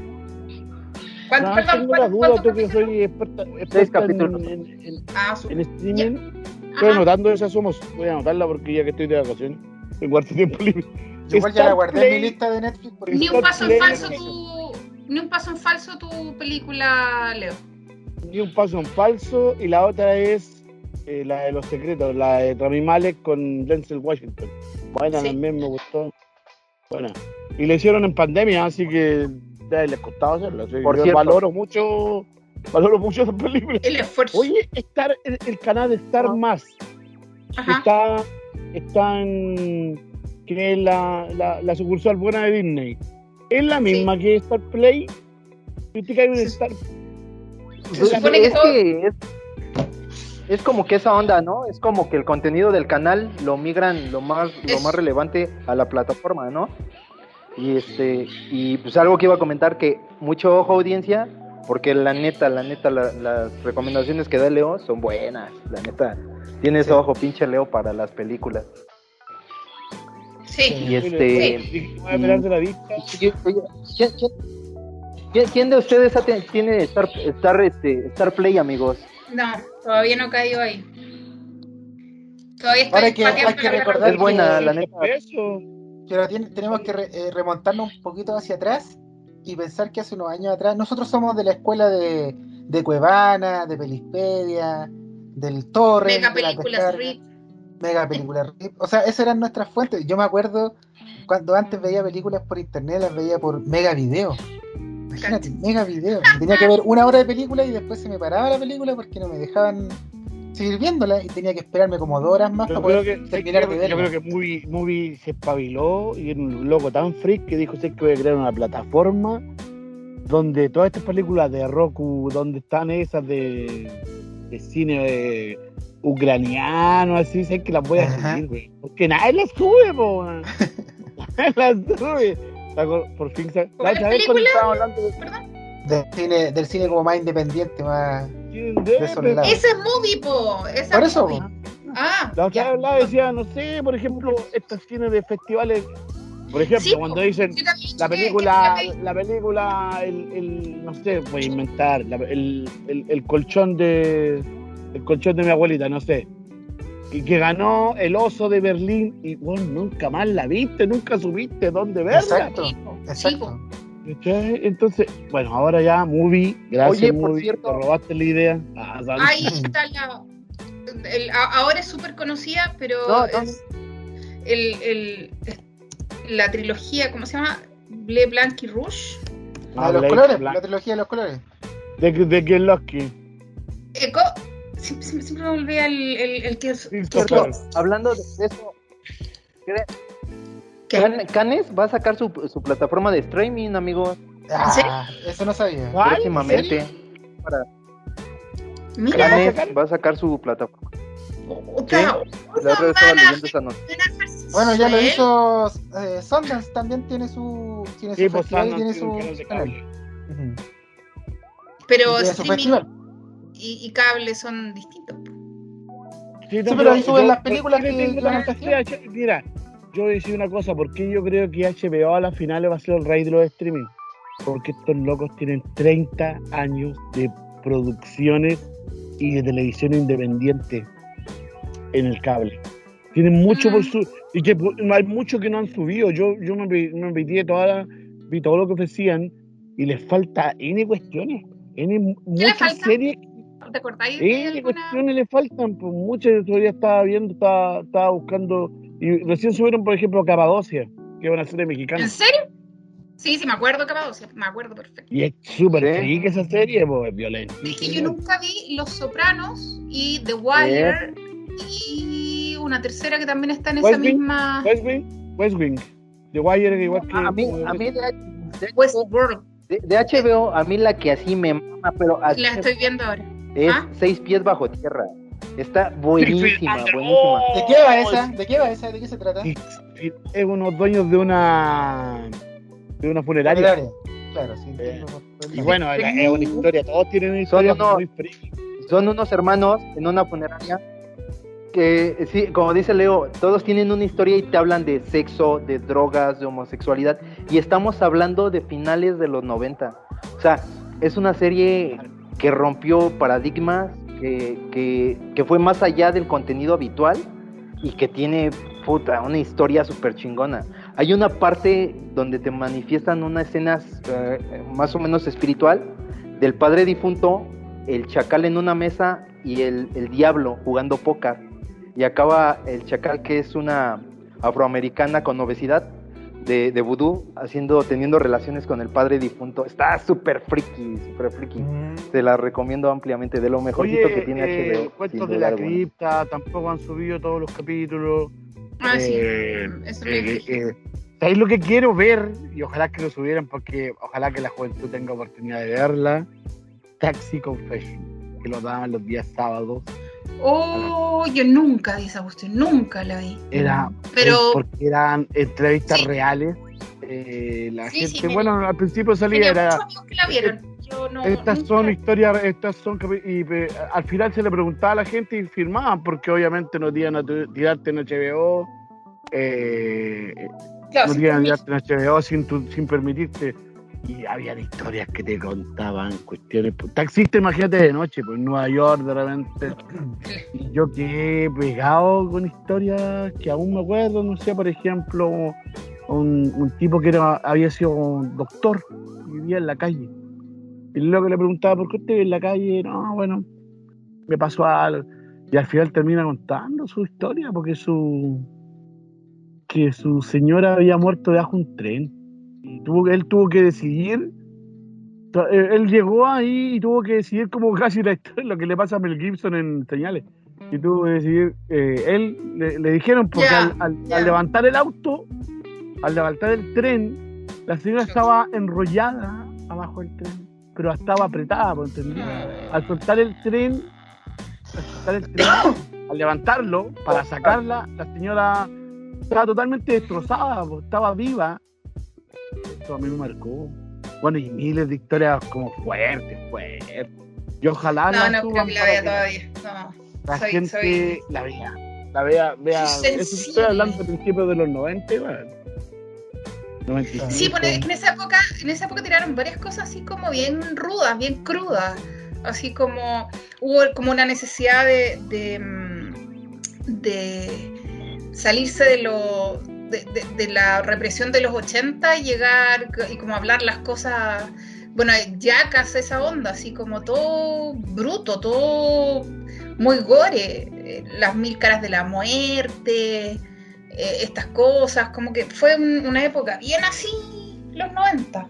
¿Cuánto, perdón, tengo la duda, cuánto tú que capítulo? soy experta, Seis experta en, capítulos. en- en- Ah, su- en streaming. Estoy Ajá. anotando esa somos. Voy a anotarla porque ya que estoy de vacaciones, tengo harto tiempo libre. Yo igual ya la guardé en mi lista de Netflix porque Ni un paso en falso tu. Ni un paso en falso tu película, Leo. Ni un paso en falso. Y la otra es eh, la de los secretos, la de Rami Malek con Denzel Washington. Buena Sí. también, me gustó. Buena. Y le hicieron en pandemia, así que ya les costaba hacerlo. Así Por yo cierto. valoro mucho, valoro mucho esa película. El esfuerzo. Oye, Star, el, el canal de Star Ah. Más Ajá. está, está en que es la, la, la sucursal buena de Disney. Es la misma que Star Play. Viste que hay un Sí. Star Se supone que es, todo- que es, es como que esa onda, ¿no? Es como que el contenido del canal lo migran lo más, lo más relevante a la plataforma, ¿no? Y este, y pues algo que iba a comentar que mucho ojo audiencia, porque la neta, la neta, la- las recomendaciones que da Leo son buenas, la neta. Tienes Sí. ojo, pinche Leo, para las películas. Sí. Y este. Y voy a pelar de la vista. Oye, oye, ¿quién, quién- quién- quién de ustedes tiene Star, Star, este, Star Play, amigos? No, todavía no cayó ahí. Todavía Ahora que- hay recordar. Es buena, la neta. Eso. Pero tiene- tenemos que re- eh, remontarnos un poquito hacia atrás y pensar que hace unos años atrás, nosotros somos de la escuela de, de Cuevana, de Pelispedia, del Torre, Mega de la películas. Mega películas RIP. O sea, esas eran nuestras fuentes. Yo me acuerdo cuando antes veía películas por internet, las veía por Mega Video. Imagínate, Mega Video. Tenía que ver una hora de película y después se me paraba la película porque no me dejaban seguir viéndola y tenía que esperarme como dos horas más Yo para creo poder que, terminar de yo verla. creo que Movie, Movie se espabiló y era un loco tan freak que dijo: sé que voy a crear una plataforma donde todas estas películas de Roku, donde están esas de, de cine eh, ucraniano, así, sé que las voy a subir, güey. Porque nadie las sube, po. Nadie [LAUGHS] las sube. Por fin, sa- ¿Cuál ¿sabes cuando película? estábamos hablando de del cine, del cine como más independiente, más. Ese es movie, po. Esa Por es eso, movie. Ah, La otra vez hablaba, decía, no sé, por ejemplo, estos cines de festivales, por ejemplo, Sí, cuando dicen la que- película, que- la película, el, el- no sé, voy a inventar, la- el, el, el colchón de, el colchón de mi abuelita, no sé, y que ganó el oso de Berlín y vos nunca más la viste, nunca supiste dónde verla. Exacto. Entonces, bueno, ahora ya, movie, gracias Oye, por movie, cierto- te robaste la idea. Ah. Ahí está la. el- ahora es súper conocida, pero No, es el, el- es la trilogía, ¿cómo se llama? Ble Blanc y Rouge. La de los Blake colores, la trilogía de los colores. De, de Loski. Siempre, siempre- siempre me olvida el, el, el que es. Christopher. Hablando de eso, ¿cree- ¿Qué? Can- Canes va a sacar su, su plataforma de streaming, amigos, Ah, eso no sabía. ¿Cuál? próximamente. Para Mira, Canes va a sacar su plataforma. puta, La otra vez estaba leyendo esa nota. Bueno, ya lo ¿Eh? hizo eh, Sundance, también tiene su, tiene su Sí, pues festival y Sundance tiene su canal cable. Ujú. Pero Y tiene su streaming festival. Y, y cable son distintos. Sí, Sí, pero ahí suben las películas que la Mira, yo voy a decir una cosa, porque yo creo que HBO a las finales va a ser el rey de los streaming. Porque estos locos tienen 30 años de producciones y de televisión independiente en el cable. Tienen mucho por Mm. su... Y que pu- hay mucho que no han subido. Yo, yo me, me vi toda la- vi todo lo que ofrecían y les falta N cuestiones. N mu- ¿Qué le muchas falta? series ¿Te acordáis de Sí, alguna? cuestiones le faltan, pues muchas todavía estaba viendo, estaba, estaba buscando, y recién subieron, por ejemplo, Capadocia, que es una serie mexicana. ¿En serio? Sí, sí, me acuerdo, Capadocia, me acuerdo perfecto. Y es súper Sí. freak esa serie, pues es violenta. Es que yo nunca vi Los Sopranos y The Wire y una tercera que también está en esa Wing. misma West Wing, West Wing, The Wire, igual que... A mí, a mí de, de- Westworld. de- de HBO, a mí la que así me mama, pero así La estoy viendo ahora. Es ¿Ah? Seis pies bajo tierra. Está buenísima, buenísima. ¡Oh! ¿De qué va esa? ¿De qué va esa? ¿De qué se trata? Es unos dueños de una de una funeraria. Funeraria. Claro, sí. por- Y bueno, es es una historia, todos tienen una historia muy freak. Son unos hermanos en una funeraria que, sí, como dice Leo, todos tienen una historia y te hablan de sexo, de drogas, de homosexualidad. Y estamos hablando de finales de los 90. O sea, es una serie que rompió paradigmas, que, que, fue más allá del contenido habitual y que tiene una historia súper chingona. Hay una parte donde te manifiestan una escena eh, más o menos espiritual del padre difunto, el chacal en una mesa y el, el diablo jugando póker. Y acaba el chacal que es una afroamericana con obesidad de, de vudú haciendo, teniendo relaciones con el padre difunto. Está súper friki, súper friki. Mm. Te la recomiendo ampliamente, de lo mejorcito Oye, que tiene eh, HBO. Cuentos de la alguna. cripta, tampoco han subido todos los capítulos. Ah, sí. Eh, Eso eh, eh, eh, ¿Sabéis lo que quiero ver? Y ojalá que lo subieran porque ojalá que la juventud tenga oportunidad de verla. Taxi Confession, que lo daban los días sábados. Oh, yo nunca vi esa cuestión, nunca la vi. Era Pero- porque eran entrevistas Sí. reales. Eh, la Sí, gente, sí, bueno, al principio salía era que la vieron. Yo no, estas son historias, estas son y eh, al final se le preguntaba a la gente y firmaban porque obviamente no te iban a tirarte en HBO eh, Claro, no sin tienen permiso. arte en HBO sin, tu- sin permitirte. Y habían historias que te contaban, cuestiones. pues, Taxista, imagínate de noche, pues en Nueva York de repente. Y yo quedé pegado con historias que aún me acuerdo, no sé, por ejemplo, un, tipo que había sido doctor, vivía en la calle. Y luego le preguntaba, ¿por qué usted vive en la calle? No, bueno, me pasó algo. Y al final termina contando su historia, porque su que su señora había muerto debajo de un tren. Tuvo, él tuvo que decidir. tra- Él llegó ahí y tuvo que decidir como casi la historia, lo que le pasa a Mel Gibson en Señales. Y tuvo que decidir, eh, él le, le dijeron, porque al, al- levantar el auto, al levantar el tren, la señora estaba enrollada abajo del tren, pero estaba apretada, ¿me entendí? Al soltar el tren, al soltar el tren, [COUGHS] al levantarlo para sacarla, la señora estaba totalmente destrozada, estaba viva. Esto a mí me marcó. Bueno, y miles de historias como fuertes, fuertes. Yo ojalá No, la no creo que la vea todavía. No. La Soy- gente soy- la vea. La vea, vea. Eso estoy hablando de principios de los 90, igual. 95. Sí, bueno, es que en esa época, en esa época tiraron varias cosas así como bien rudas, bien crudas. Así como hubo como una necesidad de, de, mm, de salirse de lo de, de- de la represión de los 80 y llegar y como hablar las cosas, bueno, yacas esa onda, así como todo bruto, todo muy gore, eh, las mil caras de la muerte, eh, estas cosas, como que fue un- una época bien así, los 90.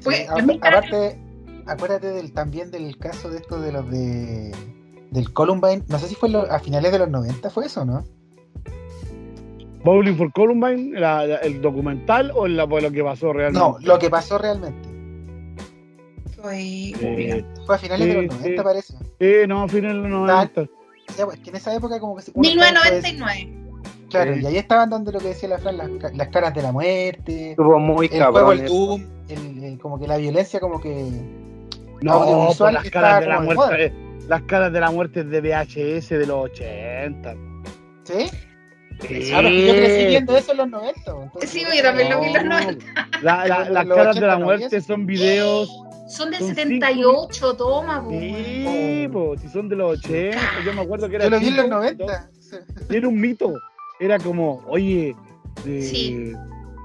Fue Sí, las a- mil caras- aparte, acuérdate del, también del caso de esto de los de del Columbine, no sé si fue lo- a finales de los 90, fue eso, ¿no? Bowling for Columbine, la- la- el documental o la, por lo que pasó realmente. No, lo que pasó realmente. Fue- Eh, Fue a finales de Sí, los 90, sí. parece. eh, no, final de los 90. Ya, pues, que en esa época como que se- uno estaba, pues, 1999. Claro, Sí. y ahí estaban dando lo que decía la Fran, las, las caras de la muerte, Estuvo muy el juego, cabrón. el eso. Doom, el, el- como que la violencia como que... No, por las caras de la de muerte. eh, Las caras de la muerte de VHS de los 80. ¿Sí? Claro, que yo crecí viendo eso en los 90. pues, entonces- Sí, yo también lo vi en los No, 90. la- la- las Los caras de la 80 no muerte son videos. Son del Son 78, toma, po. Sí, po, si son de los 80. Yo me acuerdo que era. Yo lo vi en los chico, 90. sí. y Era un mito. Era como, oye. eh, Sí.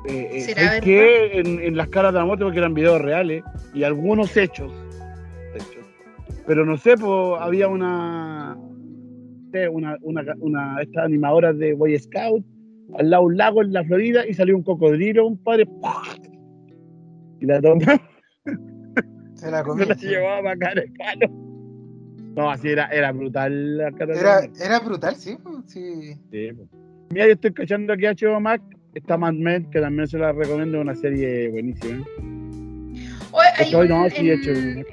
eh, eh, ¿Será qué? En, en las caras de la muerte, porque eran videos reales y algunos hechos. hechos. Pero no sé, pues había una. Sé, Una, una, una estas animadoras de Boy Scout al lado de un lago en la Florida y salió un cocodrilo, un padre. Y la toma [LAUGHS] Se la [LAUGHS] se comí. la llevaba para acá el palo. No, así era, era brutal la Era, era brutal, sí. pues, sí. Sí, po. Mira, yo estoy cachando aquí a HBO Max. Está Mad Men, que también se la recomiendo, una serie buenísima. Hay Estoy, no, sí, en, hecho, en-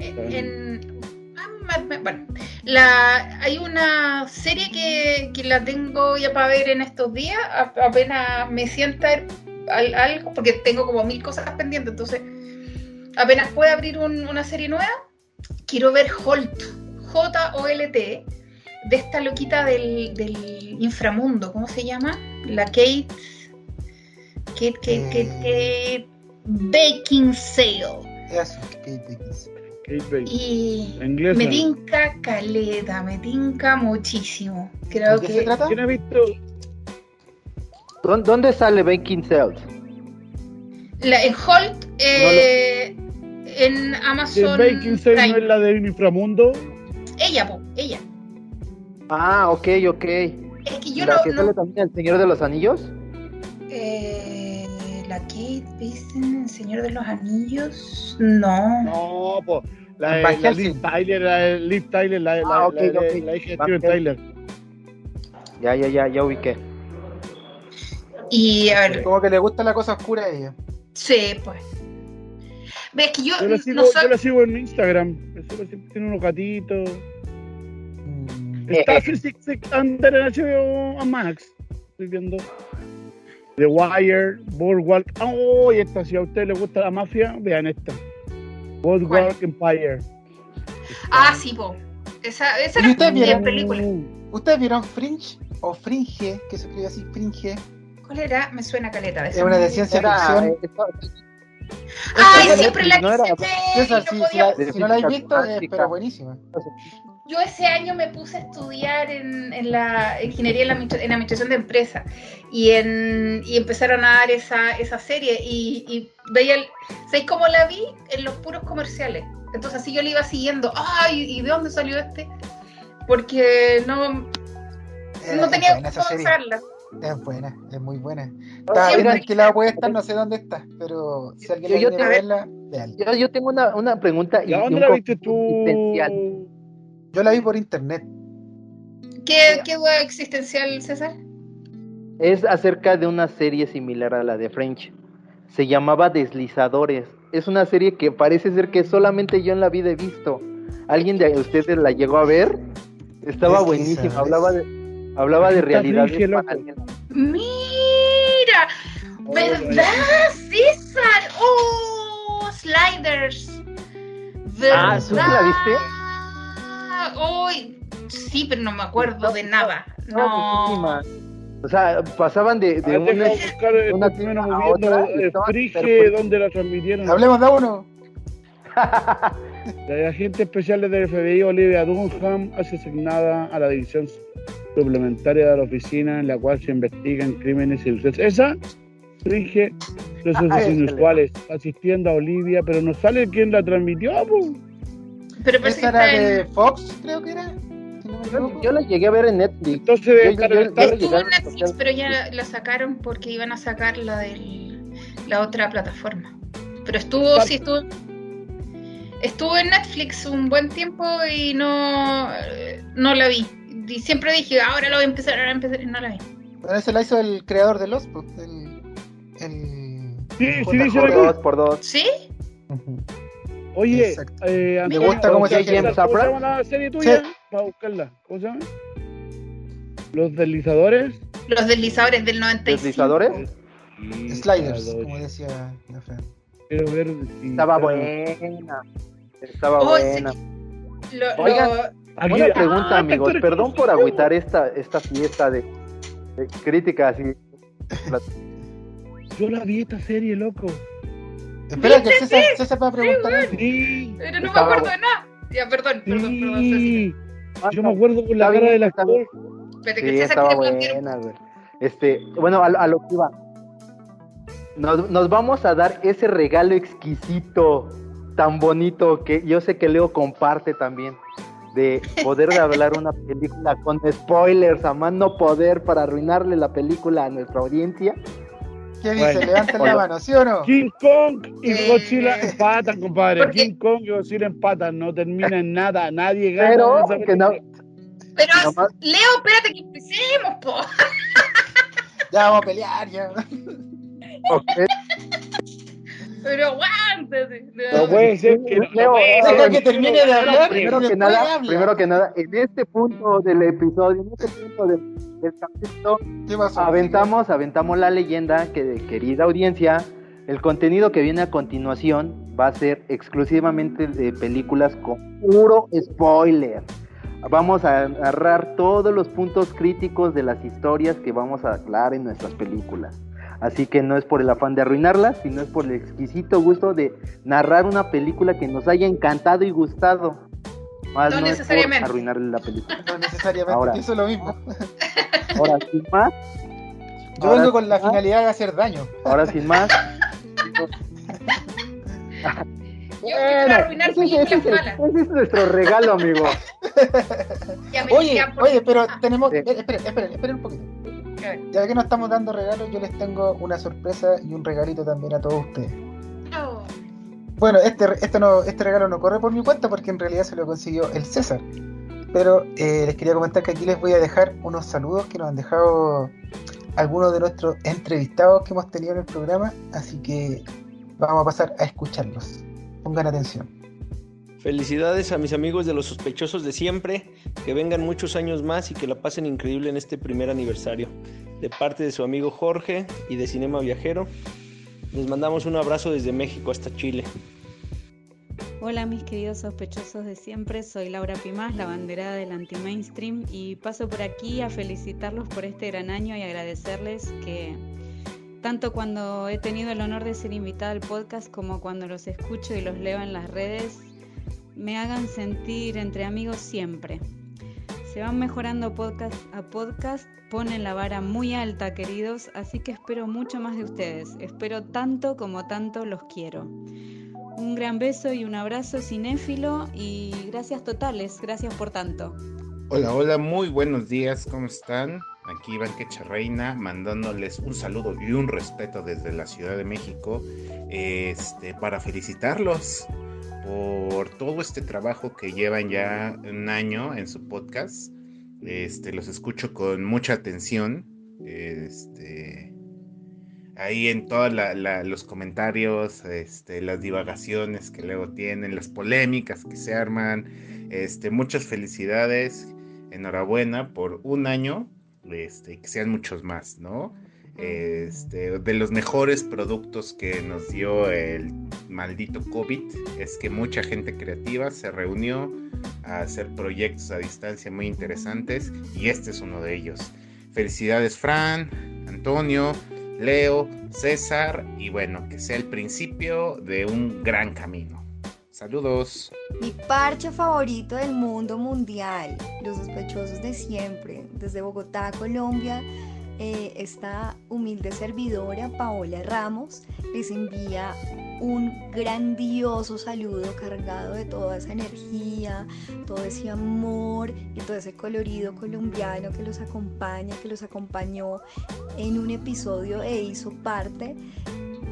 bueno, la, hay una serie que, que la tengo ya para ver en estos días, apenas me sienta al- algo, porque tengo como mil cosas pendientes, entonces apenas pueda abrir un- una serie nueva, quiero ver Holt, J-O-L-T, de esta loquita del, del inframundo, ¿cómo se llama? La Kate, Kate, Kate, Kate, Kate Baking Sale. Eso, Kate. Y Inglesa. me tinca caleta, me tinca muchísimo. Creo ¿De qué se que trata? ¿Quién ha visto? ¿Dó- ¿Dónde sale Baking Cells? la, en Holt, eh, en Amazon Baking Sale no es la de Inframundo. Ella, po, ella. Ah, ok, ok. Es que yo ¿La no, que no- sale también el Señor de los Anillos? eh, la Kate Bacon, el Señor de los Anillos, no. No, pues. La, de- Van la Helsing. Liv Tyler, la de Liv Tyler, la, Ah, ok, la- la- hija de Van Steven Helsing. Tyler. Ya, ya, ya, ya ubiqué. Y a ver, Como que le gusta la cosa oscura a ella. sí, pues. Ves que yo, Yo la sigo, no soy, yo la sigo en Instagram. Yo la sigo- Tiene unos gatitos. Mm, Está Physics Under en HBO Max. Estoy viendo. The Wire, Boardwalk. Oh, y esta, si a ustedes les gusta la mafia, vean esta. Boardwalk Empire. ah, sí, po. Esa, esa ¿Y era ustedes vieron? película. ¿Ustedes vieron Fringe? O Fringe, que se escribe así, Fringe. ¿Cuál era? Me suena caleta. Es una de ciencia Era, ficción. eh, Ay, siempre la quise ver no si la- podía. si no la habéis visto, pero buenísima. Yo ese año me puse a estudiar en, en la ingeniería en la, en administración de empresas y, en, y empezaron a dar esa, esa serie y, y veía, el, ¿sabéis cómo la vi? En los puros comerciales. Entonces así yo le iba siguiendo. Ay, ¿y de dónde salió este? Porque no, no tenía serie. usarla. Es buena, es muy buena. Está bien lado puede estar, no sé dónde está, pero si alguien Yo- la yo quiere te- verla. Yo, yo tengo una, una pregunta y, ¿Y dónde un la viste tú? Yo la vi por internet. ¿Qué, qué duda existencial, César? Es acerca de una serie similar a la de French. Se llamaba Deslizadores. Es una serie que parece ser que solamente yo en la vida he visto. ¿Alguien de ustedes la llegó a ver? Estaba buenísima. Hablaba de, hablaba de realidades. Mira, ¿verdad, César? Oh, sliders. Ah, ¿tú la viste? Ah, Uy, sí, pero no me acuerdo de nada. No. O sea, pasaban de, de Ah, una... buscar el una primero a moviendo otra el estaba frige súper- donde la transmitieron. Hablemos de uno. [LAUGHS] La agente especial del FBI, Olivia Dunham, hace asignada a la división suplementaria de la oficina en la cual se investigan crímenes y sucesos. Esa rige los Ah, sucesos inusuales, asistiendo a Olivia, pero no sale quién la transmitió. po. Pero parece que Esa era está de. Fox, creo que era. Yo, la llegué a ver en Netflix. Entonces, Yo- yo- claro, yo- está- yo- Estuvo en Netflix, pero ya la sacaron porque iban a sacar la de la otra plataforma. Pero estuvo, sí, estuvo. Estuvo en Netflix un buen tiempo y no, no la vi. Y siempre dije, ahora lo voy a empezar, ahora voy a empezar, y no la vi. Bueno, ese la hizo el creador de Lost, pues, el. el Sí, sí, dos, por dos. ¿Sí? Oye, eh, Me gusta cómo ¿cómo se llama la serie tuya? Para buscarla. ¿Cómo se llama? Los deslizadores. Los deslizadores del 95. ¿Deslizadores? Sliders, como decía la Fran. Quiero ver si Estaba está- buena. Estaba Oh, sí. buena. Lo- Oigan, lo- Aquí- Una ah, pregunta, amigos. actores Perdón por agüitar esta, esta fiesta de, de críticas y Yo la vi esta serie, loco. Espera, que César, César va a preguntar. Sí, pero no me acuerdo de nada. Ya, perdón, perdón, perdón. César. sí. Yo me acuerdo por la cara del actor. Sí, que César quiere buena, güey. Este, bueno, a, a lo que iba. Nos, nos vamos a dar ese regalo exquisito, tan bonito, que yo sé que Leo comparte también, de poder hablar una película con spoilers, a más no poder para arruinarle la película a nuestra audiencia. ¿Qué dice? Bueno. Levanten la mano, ¿sí o no? King Kong y Eh, Godzilla empatan, compadre. porque- King Kong y Godzilla empatan. No termina en nada. Nadie gana. Pero en esa que no. Pero, Leo, espérate que empecemos, po. Ya vamos a pelear, ya. ok, Pero aguántate. No puede ser que no, Leo, no puede ser que termine de hablar. primero que nada, habla. primero que nada, en este punto del episodio, en este punto del, del capítulo, aventamos, aventamos la leyenda que, querida audiencia, el contenido que viene a continuación va a ser exclusivamente de películas con puro spoiler. Vamos a narrar todos los puntos críticos de las historias que vamos a aclarar en nuestras películas. Así que no es por el afán de arruinarlas, sino es por el exquisito gusto de narrar una película que nos haya encantado y gustado. Más No no, es necesariamente. por arruinarle la película. No necesariamente, Ahora. pienso lo mismo. Ahora sin más, Yo Ahora vengo con la finalidad de hacer daño. ahora sin más. Yo quiero arruinar ese, es ese nuestro regalo, amigo. Ya me Oye, oye, pero Ah, tenemos. Sí. Esperen, esperen, esperen un poquito. Ya que no estamos dando regalos, yo les tengo una sorpresa y un regalito también a todos ustedes. Bueno, este, este, no, este regalo no corre por mi cuenta porque en realidad se lo consiguió el César. Pero eh, les quería comentar que aquí les voy a dejar unos saludos que nos han dejado algunos de nuestros entrevistados que hemos tenido en el programa. Así que vamos a pasar a escucharlos. Pongan atención. Felicidades a mis amigos de los sospechosos de siempre, que vengan muchos años más y que la pasen increíble en este primer aniversario. De parte de su amigo Jorge y de Cinema Viajero, les mandamos un abrazo desde México hasta Chile. Hola mis queridos sospechosos de siempre, soy Laura Pimás, la banderada del anti-mainstream y paso por aquí a felicitarlos por este gran año y agradecerles que tanto cuando he tenido el honor de ser invitada al podcast como cuando los escucho y los leo en las redes, me hagan sentir entre amigos siempre. Se van mejorando podcast a podcast, ponen la vara muy alta, queridos, así que espero mucho más de ustedes. Espero tanto como tanto los quiero. Un gran beso y un abrazo cinéfilo y gracias totales, gracias por tanto. Hola, hola, muy buenos días, ¿cómo están? Aquí Iván Quecharreina mandándoles un saludo y un respeto desde la Ciudad de México este, para felicitarlos por todo este trabajo que llevan ya un año en su podcast. Este, los escucho con mucha atención. Este, ahí en todos los comentarios, este, las divagaciones que luego tienen, las polémicas que se arman. Este, muchas felicidades, enhorabuena por un año, este, que sean muchos más, ¿no? Este, de los mejores productos que nos dio el maldito COVID es que mucha gente creativa se reunió a hacer proyectos a distancia muy interesantes y este es uno de ellos. Felicidades Fran, Antonio, Leo, César y bueno, que sea el principio de un gran camino. Saludos. Mi parche favorito del mundo mundial, los sospechosos de siempre, desde Bogotá, Colombia. Eh, esta humilde servidora, Paola Ramos, les envía un grandioso saludo cargado de toda esa energía, todo ese amor y todo ese colorido colombiano que los acompaña, que los acompañó en un episodio e hizo parte.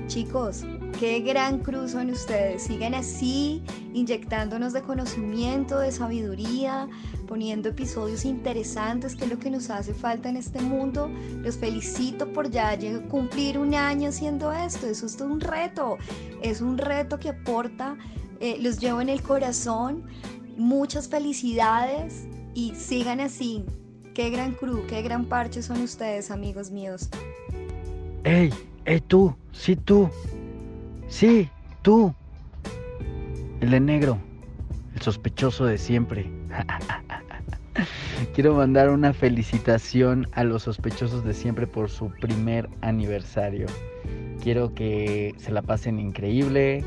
Chicos, qué gran cruz son ustedes. Sigan así, inyectándonos de conocimiento, de sabiduría, poniendo episodios interesantes, que es lo que nos hace falta en este mundo. Los felicito por ya cumplir un año haciendo esto. Eso es un reto. Es un reto que aporta, eh, los llevo en el corazón. Muchas felicidades y sigan así. Qué gran cruz, qué gran parche son ustedes, amigos míos. ¡Ey! ¡Ey tú! ¡Sí tú! ¡Sí! ¡Tú! El de negro, el sospechoso de siempre. [LAUGHS] Quiero mandar una felicitación a los sospechosos de siempre por su primer aniversario. Quiero que se la pasen increíble,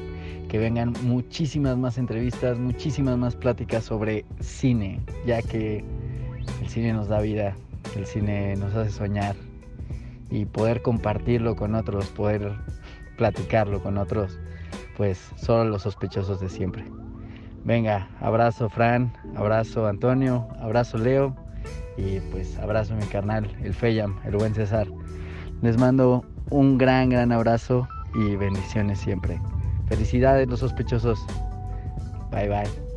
que vengan muchísimas más entrevistas, muchísimas más pláticas sobre cine, ya que el cine nos da vida, el cine nos hace soñar y poder compartirlo con otros, poder platicarlo con otros, pues solo los sospechosos de siempre. Venga, abrazo Fran, abrazo Antonio, abrazo Leo y pues abrazo mi carnal, el Feyam, el buen César. Les mando un gran, gran abrazo y bendiciones siempre. Felicidades los sospechosos. Bye bye.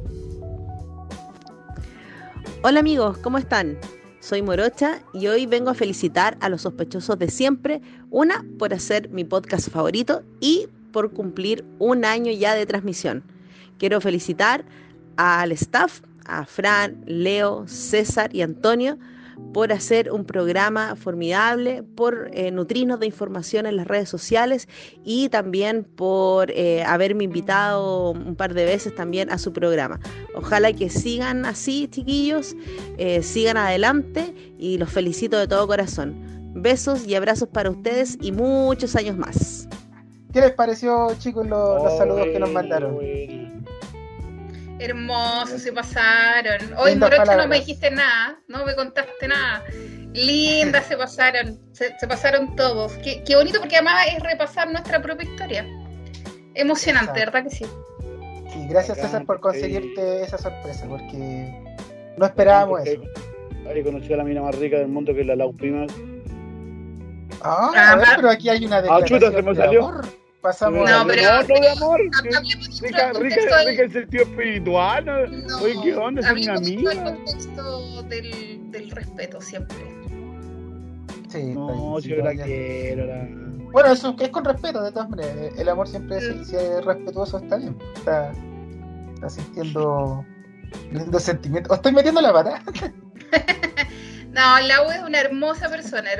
Hola amigos, ¿cómo están? Soy Morocha y hoy vengo a felicitar a los sospechosos de siempre, una por hacer mi podcast favorito y por cumplir un año ya de transmisión. Quiero felicitar al staff, a Fran, Leo, César y Antonio por hacer un programa formidable, por eh, nutrirnos de información en las redes sociales y también por eh, haberme invitado un par de veces también a su programa. Ojalá que sigan así, chiquillos, eh, sigan adelante y los felicito de todo corazón. Besos y abrazos para ustedes y muchos años más. ¿Qué les pareció, chicos, los, saludos que nos mandaron? Hermoso, se pasaron. Hoy, Morocha, no me dijiste nada, no me contaste nada. Linda, se pasaron, se, pasaron todos. Qué, bonito, porque además es repasar nuestra propia historia. Emocionante, ¿verdad que sí? Sí, gracias César por conseguirte esa sorpresa, porque no esperábamos eso. Ahí conocí a la mina más rica del mundo que es la Lau Primas. Ah, a ah, ver, pero aquí hay una Ah, chuta, se me salió. Pasamos no, pero no, de amor. Rica, rica, rica el sentido espiritual. ¿no? Oye, ¿qué onda? Es mi amiga. el contexto del, del respeto siempre. Sí, no, yo la quiero. La... Bueno, eso es con respeto, de todas maneras. El amor siempre, es, si es respetuoso, está bien. Está, está sintiendo [LAUGHS] lindo sentimiento. ¿O estoy metiendo la pata? [LAUGHS] No, Lau es una hermosa persona.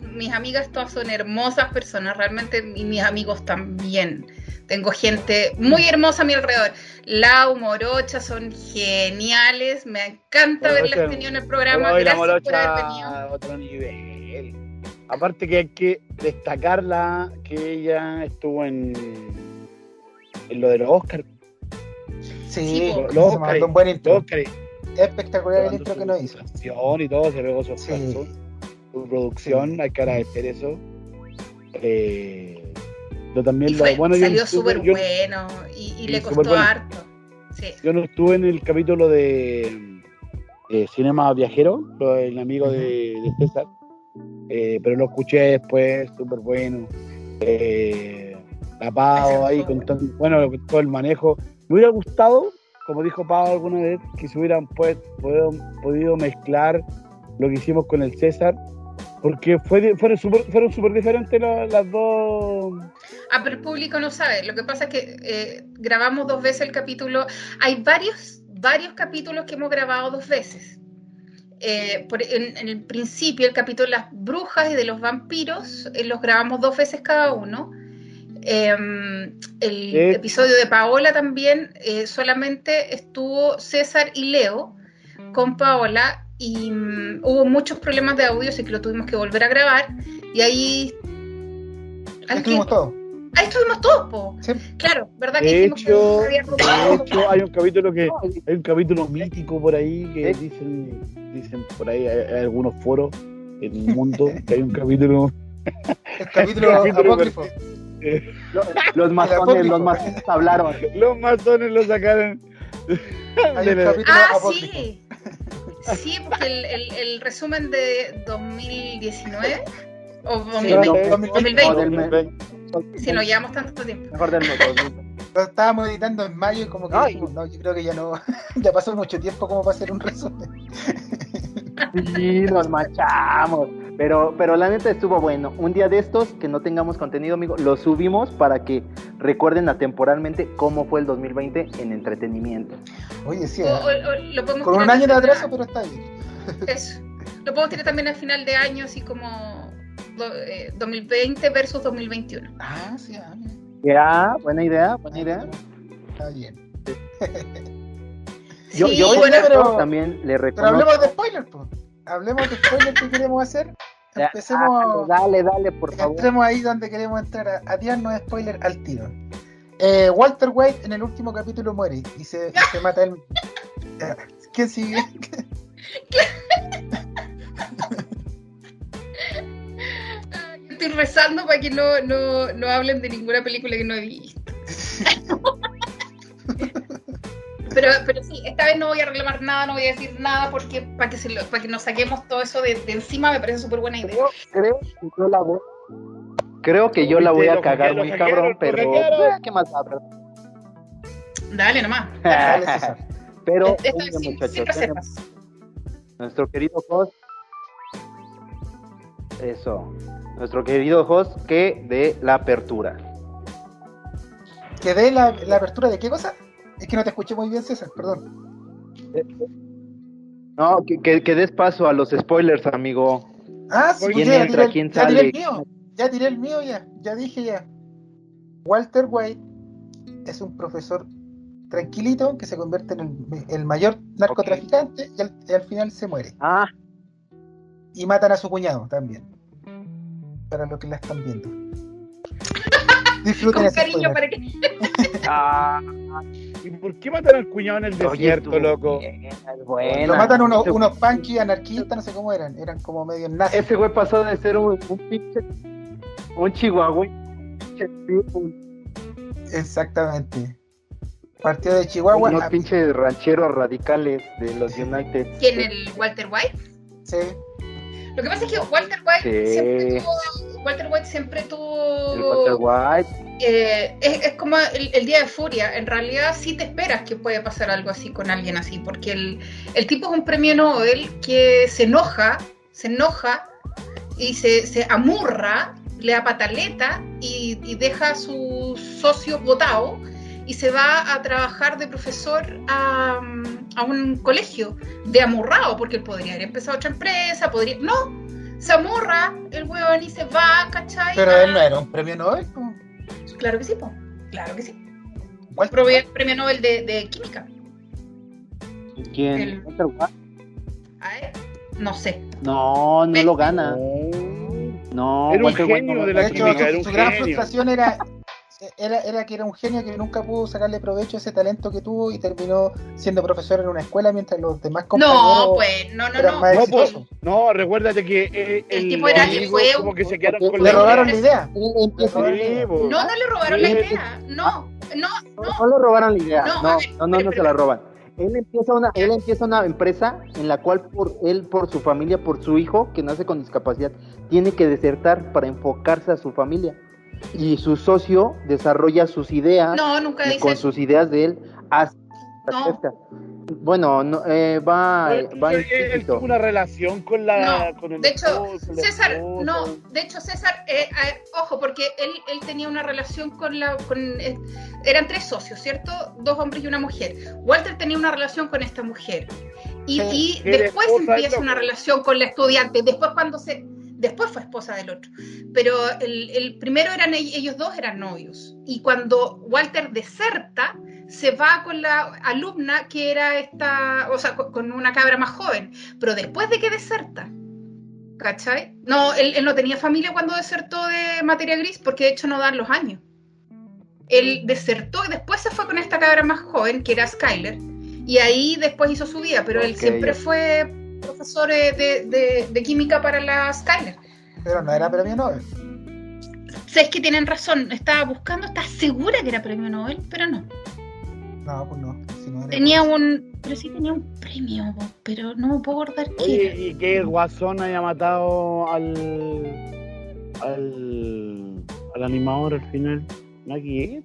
Mis amigas todas son hermosas personas, realmente, y mis amigos también. Tengo gente muy hermosa a mi alrededor. Lau, Morocha, son geniales. Me encanta verlas tenido en el programa. Gracias por haber venido. Otro nivel. Aparte que hay que destacarla que ella estuvo en, en lo de los Oscars. Sí. Los se Oscars. un buen Los. Oscars. Espectacular el intro que nos hizo. Y todo, se pegó su Sí. su producción, hay que agradecer eso. Eh, yo también Y lo- fue- bueno, yo no salió estuve- súper bueno y, y le costó bueno. harto. Sí. Yo no estuve en el capítulo de eh, Cinema Viajero, lo del amigo de, de César, eh, pero lo escuché después, súper bueno. Eh, la Pau ahí con todo, bueno, con todo el manejo. Me hubiera gustado, como dijo Pau alguna vez, que se hubieran pues, podido, mezclar lo que hicimos con el César, porque fue, fueron súper súper diferentes la- las dos. Ah, pero el público no sabe. Lo que pasa es que eh, grabamos dos veces el capítulo. Hay varios, varios capítulos que hemos grabado dos veces. Eh, en el principio, el capítulo de las brujas y de los vampiros, eh, los grabamos dos veces cada uno. Eh, el Eh. episodio de Paola también, eh, solamente estuvo César y Leo con Paola y mm, hubo muchos problemas de audio, así que lo tuvimos que volver a grabar. Y ahí... Ahí estuvimos todos. Ahí estuvimos todos, po. Sí. Claro, ¿verdad que De hecho, que había de hecho, hay un capítulo que hay un capítulo mítico por ahí que ¿Eh? dicen, dicen por ahí hay, hay algunos foros en el mundo que hay un capítulo [LAUGHS] El capítulo [LAUGHS] Capítulo apócrifo. Los [LAUGHS] masones, los masones hablaron. los masones lo sacaron Ah, sí. Sí, porque el, el, el resumen de 2019 o Sí, 2020. no, 2020. No, del me- Si no llevamos tanto tiempo. Mejor del motor. Lo estábamos editando en mayo y como que Ay. no, yo creo que ya no, [LAUGHS] ya pasó mucho tiempo como para hacer un resumen. Sí, nos machamos. Pero, pero la neta estuvo bueno. Un día de estos que no tengamos contenido, amigo, lo subimos para que recuerden atemporalmente cómo fue el 2020 en entretenimiento. Oye, sí, O- o- o lo podemos con un tirar año de también atraso, a- pero está bien. [LAUGHS] Eso. Lo podemos tirar también al final de año, así como do- eh, 2020 versus 2021. Ah, sí, ah. Ya, buena idea, buena idea. Está bien. [LAUGHS] Yo, Sí, yo bueno, pero- también le Pero reconozco. hablemos de spoilers, pues. Hablemos de spoilers que queremos hacer. Ya, Empecemos, Dale, dale, por favor. entremos ahí donde queremos entrar a, tirarnos spoilers al tiro. Eh, Walter White en el último capítulo muere y se, se mata él. Eh, ¿Quién sigue? Estoy rezando para que no, no, no hablen de ninguna película que no he visto. [LAUGHS] Pero, pero sí, esta vez no voy a reclamar nada, no voy a decir nada porque para que, se lo- para que nos saquemos todo eso de, de encima me parece súper buena idea. Creo, creo que yo la voy. Creo que yo la voy a cagar muy cabrón, pero ¿qué más da, verdad? Dale nomás. [LAUGHS] Dale. Pero, oye, sin, muchachos, sin nuestro querido host. Eso. Nuestro querido host que de la apertura. ¿Que dé la, la apertura de qué cosa? Es que no te escuché muy bien, César, perdón. No, que, que, que des paso a los spoilers, amigo. Ah, sí, ¿Quién ya, entra? tiré, ¿Quién ya tiré el sale? mío. Ya tiré el mío, ya. Ya dije ya. Walter White es un profesor tranquilito que se convierte en el, el mayor narcotraficante y, al, y al final se muere. Ah, Y matan a su cuñado también. Para los que la están viendo. [LAUGHS] Disfruten Con cariño spoiler. para que. [LAUGHS] [LAUGHS] ah, ¿Y por qué matan al cuñado en el oye, desierto, tú, loco? buena. Lo matan unos, Ese- unos punky anarquistas, no sé cómo eran. Eran como medio nazis. Ese güey pasó de ser un, un pinche. Un chihuahua. un pinche pitbull, Exactamente. Partido de Chihuahua. Unos a- pinches rancheros radicales de los United. ¿Quién? ¿El Walter White? Sí. Lo que pasa es que Walter White Sí. siempre tuvo. Walter White siempre tuvo. El Walter White. eh, es, es como el, el día de furia. En realidad sí te esperas que puede pasar algo así con alguien así, porque el, el tipo es un premio Nobel que se enoja, se enoja y se, se amurra, le da pataleta y, y deja a sus socios votados y se va a trabajar de profesor a, a un colegio de amurrado, porque él podría haber empezado otra empresa, podría... No, se amurra el huevón y se va, ¿cachai? Pero A- él no era un premio Nobel. po. Claro que sí, po. claro que sí. Walter Premio, premio Nobel de, de Química. ¿Quién? El-. A no sé. No, no lo gana. No, Era un White genio no- de la De hecho, química, era su, un su gran genio. frustración era, era, era que era un genio que nunca pudo sacarle provecho a ese talento que tuvo y terminó siendo profesor en una escuela mientras los demás compañeros No, pues, no, no, no. No, pues, no, recuerdaste que eh, El el- tipo era- amigos fue un- como que se quedaron con Le la robaron la idea. idea. Pues. No, no le robaron la idea. No, no, no. No le robaron la idea, No, no, a ver, no, no, no se la roban. Él empieza una, él empieza una empresa en la cual por él, por su familia, por su hijo que nace con discapacidad, tiene que desertar para enfocarse a su familia. Y su socio desarrolla sus ideas No, nunca y dice con eso. sus ideas de él hace No. Bueno, no, eh, va, va Él- él- él implícito. tuvo una relación con la No, con el de hecho, esposo, César, no, de hecho César, eh, eh, ojo, porque él, él tenía una relación con la, con, eh, eran tres socios, ¿cierto? Dos hombres y una mujer. Walter tenía una relación con esta mujer y, Sí. y después empieza una relación con la estudiante. Después cuando se, después fue esposa del otro. Pero el, el primero eran ell- ellos dos eran novios y cuando Walter deserta se va con la alumna que era esta, o sea, con- una cabra más joven, pero después de que deserta. ¿Cachai? No, él, él no tenía familia cuando desertó de materia gris, porque de hecho no dan los años. Él desertó y después se fue con esta cabra más joven, que era Skyler, y ahí después hizo su vida, pero él siempre fue profesor de, de- de química para la Skyler. Pero no era premio Nobel. Sabes que tienen razón, estaba buscando, estaba segura que era premio Nobel, pero no. No, pues no. si no era- Tenía un, pero sí tenía un premio, pero no me puedo acordar qué era. y que el Guasón haya matado al al, al animador al final. Aquí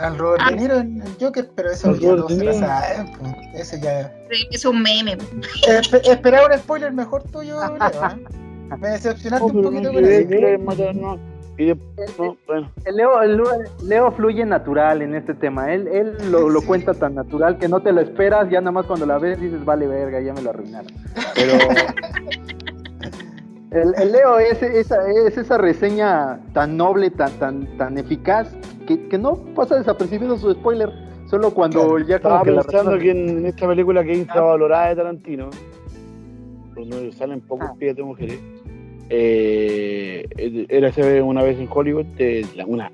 Al Robert Ah. De Niro en el Joker, pero eso ya todos De se saben. pues. Ese ya. Es un meme. Espe- esperaba un spoiler mejor tuyo, [LAUGHS] Leo, ¿eh? Me decepcionaste un poquito con eso. Y después, no, bueno. El Leo, el Leo- Leo fluye natural en este tema. Él, él lo, lo Sí. cuenta tan natural que no te lo esperas. Ya nada más cuando la ves dices, vale, verga, ya me lo arruinaron. Pero. [LAUGHS] el, el Leo es esa, es esa reseña tan noble, tan, tan, tan eficaz, que, que no pasa desapercibido su spoiler. Solo cuando Claro. ya como Estaba que la pensando persona- que en, en esta película que es infravalorada de Tarantino, donde salen pocos pies de mujeres, eh, era ese una vez en Hollywood, de la- una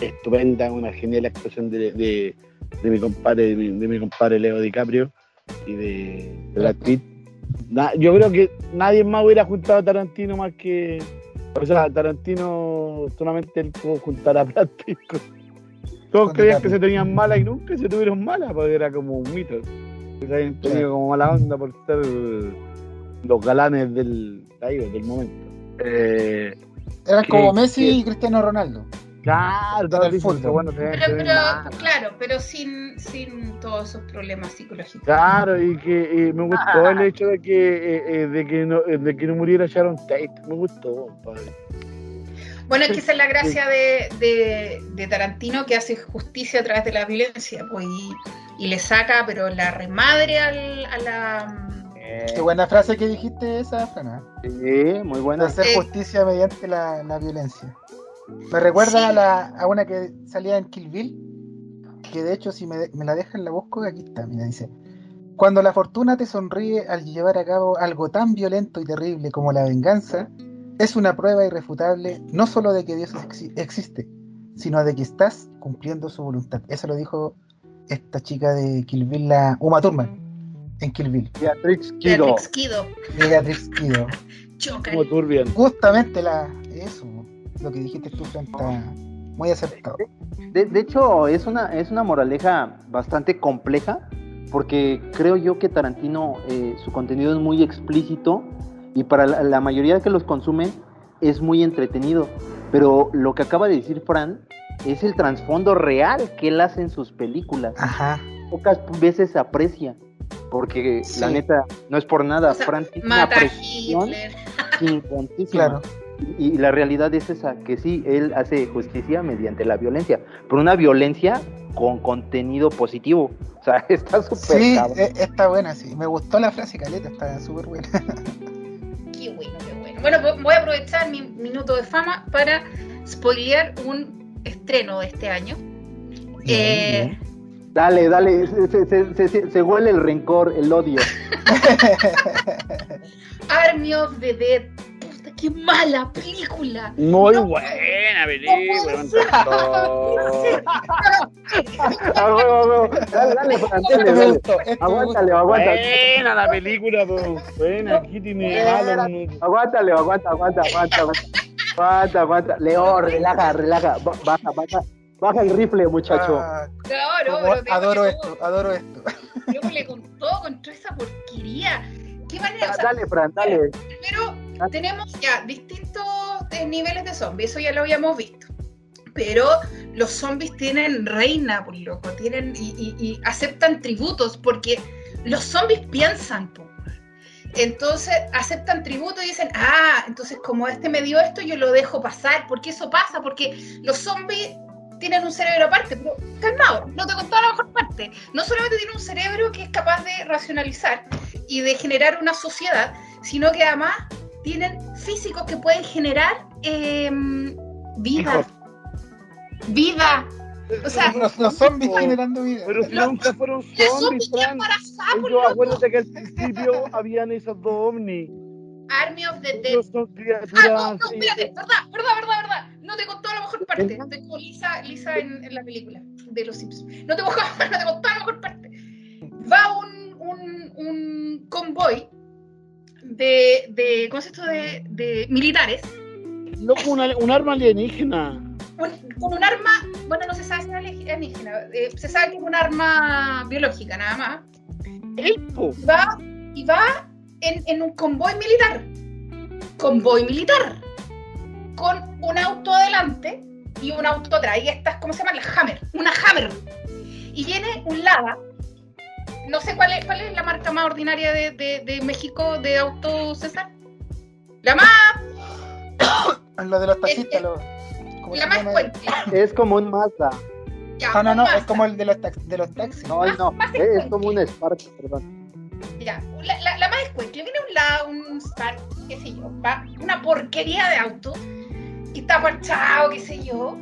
estupenda, una genial actuación de, de, de mi compadre, de mi, de mi compadre Leo DiCaprio y de, de Brad Pitt. Na- yo creo que nadie más hubiera juntado a Tarantino más que. O sea, Tarantino solamente él pudo juntar a Brad Pitt. con- Todos Con creían que se tenían malas y nunca se tuvieron malas, porque era como un mito. Que se habían tenido como mala onda por ser los galanes del, ahí, del momento. Eh, Eran como Messi que- y Cristiano Ronaldo. Claro, el todos dicen fútbol. bueno, Pero, pero, claro, pero sin, sin todos esos problemas psicológicos. Claro, y que eh, me gustó el hecho de que, eh, eh, de, que no, eh, de que no muriera Sharon Tate. Me gustó, compadre. Bueno, es que esa es la gracia de, de- de Tarantino que hace justicia a través de la violencia, pues, y, y le saca, pero la remadre al- a la... Qué buena frase que dijiste esa, Fana. Sí, muy buena. hacer Eh. justicia mediante la, la violencia. Me recuerda Sí. a, la, a una que salía en Kill Bill, que de hecho si me, de- me la dejan la busco, aquí está, mira, dice. Cuando la fortuna te sonríe al llevar a cabo algo tan violento y terrible como la venganza, es una prueba irrefutable no solo de que Dios exi- existe, sino de que estás cumpliendo su voluntad. Eso lo dijo esta chica de Kill Bill, la Uma Thurman, en Kill Bill, Beatrix Kido. Beatrix Kido. Beatrix Kido. Choca. Como. Justamente la, eso, lo que dijiste tú, Fran, está muy acertado. De, de hecho, es una, es una moraleja bastante compleja, porque creo yo que Tarantino, eh, su contenido es muy explícito y para la, la mayoría que los consumen es muy entretenido. Pero lo que acaba de decir Fran es el trasfondo real que él hace en sus películas. Ajá. Pocas veces se aprecia, porque Sí. la neta, no es por nada, O sea, Fran tiene una gigantísima. Claro. Y, la realidad es esa, que sí, él hace justicia mediante la violencia, pero una violencia con contenido positivo. O sea, [LAUGHS] está súper Sí, cabrón. e- está buena, sí. Me gustó la frase caleta, está súper buena. [LAUGHS] Qué bueno, qué bueno. Bueno, vo- voy a aprovechar mi minuto de fama para spoilear un estreno de este año. Eh, Dale, dale, se, se- se- se- se- se huele el rencor, el odio. [LAUGHS] Army of the Dead. Qué mala película. Muy No buena película. [LAUGHS] Aguántale, aguántale. Buena la película, po. Buena, aquí tiene malo. Aguántale, aguanta, aguanta, aguanta, aguanta. Aguanta, aguanta. Leo, relaja, relaja. Ba- Baja, baja. Baja el rifle, muchacho. Ah, pero adoro esto, adoro esto. Yo le contó contra esa porquería. ¿Qué manera? O sea, Dale, Fran, dale. Primero, tenemos ya distintos eh, niveles de zombies, eso ya lo habíamos visto. Pero los zombies tienen reina, por loco, tienen y, aceptan tributos, porque los zombies piensan, po. Entonces aceptan tributo y dicen, ah, entonces como este me dio esto, yo lo dejo pasar. porque eso pasa? Porque los zombies tienen un cerebro aparte, pero calmado, no te contaba la mejor parte. No solamente tienen un cerebro que es capaz de racionalizar y de generar una sociedad, sino que además tienen físicos que pueden generar eh, vida. Hijos. Vida. O sea, Los, los zombies No. generando vida. Pero si Los- nunca fueron zombies, zombies Fran. loco. acuérdate que al principio habían esos dos ovnis. Army of the Dead. Son Ah, no, no, espérate, verdad, verdad, verdad, verdad. No te contó la mejor parte. Estoy como Lisa, Lisa en, en la película de los Simpsons. No te, contó- [LAUGHS] no te contó la mejor parte. Va un, un, un convoy de, de, ¿cómo es esto? De, de militares Loco, una- un arma alienígena. con, con un arma, bueno, no se sabe si es alienígena, eh, se sabe que es un arma biológica nada más. El po. va y va en, en un convoy militar. Convoy militar. Con un auto adelante y un auto atrás. Y estas, ¿cómo se llama? La Hammer. Una Hammer. Y viene un Lada. No sé cuál es, cuál es la marca más ordinaria de, de- de México de auto, César. La más, [COUGHS] Lo de los taxistas, lo- ¿cómo la más fuerte. Es como un Mazda. Ya, No, no, no, es como el de los, tax- de los taxis. No, no. Es como un Spark, perdón. Ya, la, la, la más escuencia, viene un lado, un Spark, qué sé yo, va, una porquería de auto, y está parchado, qué sé yo,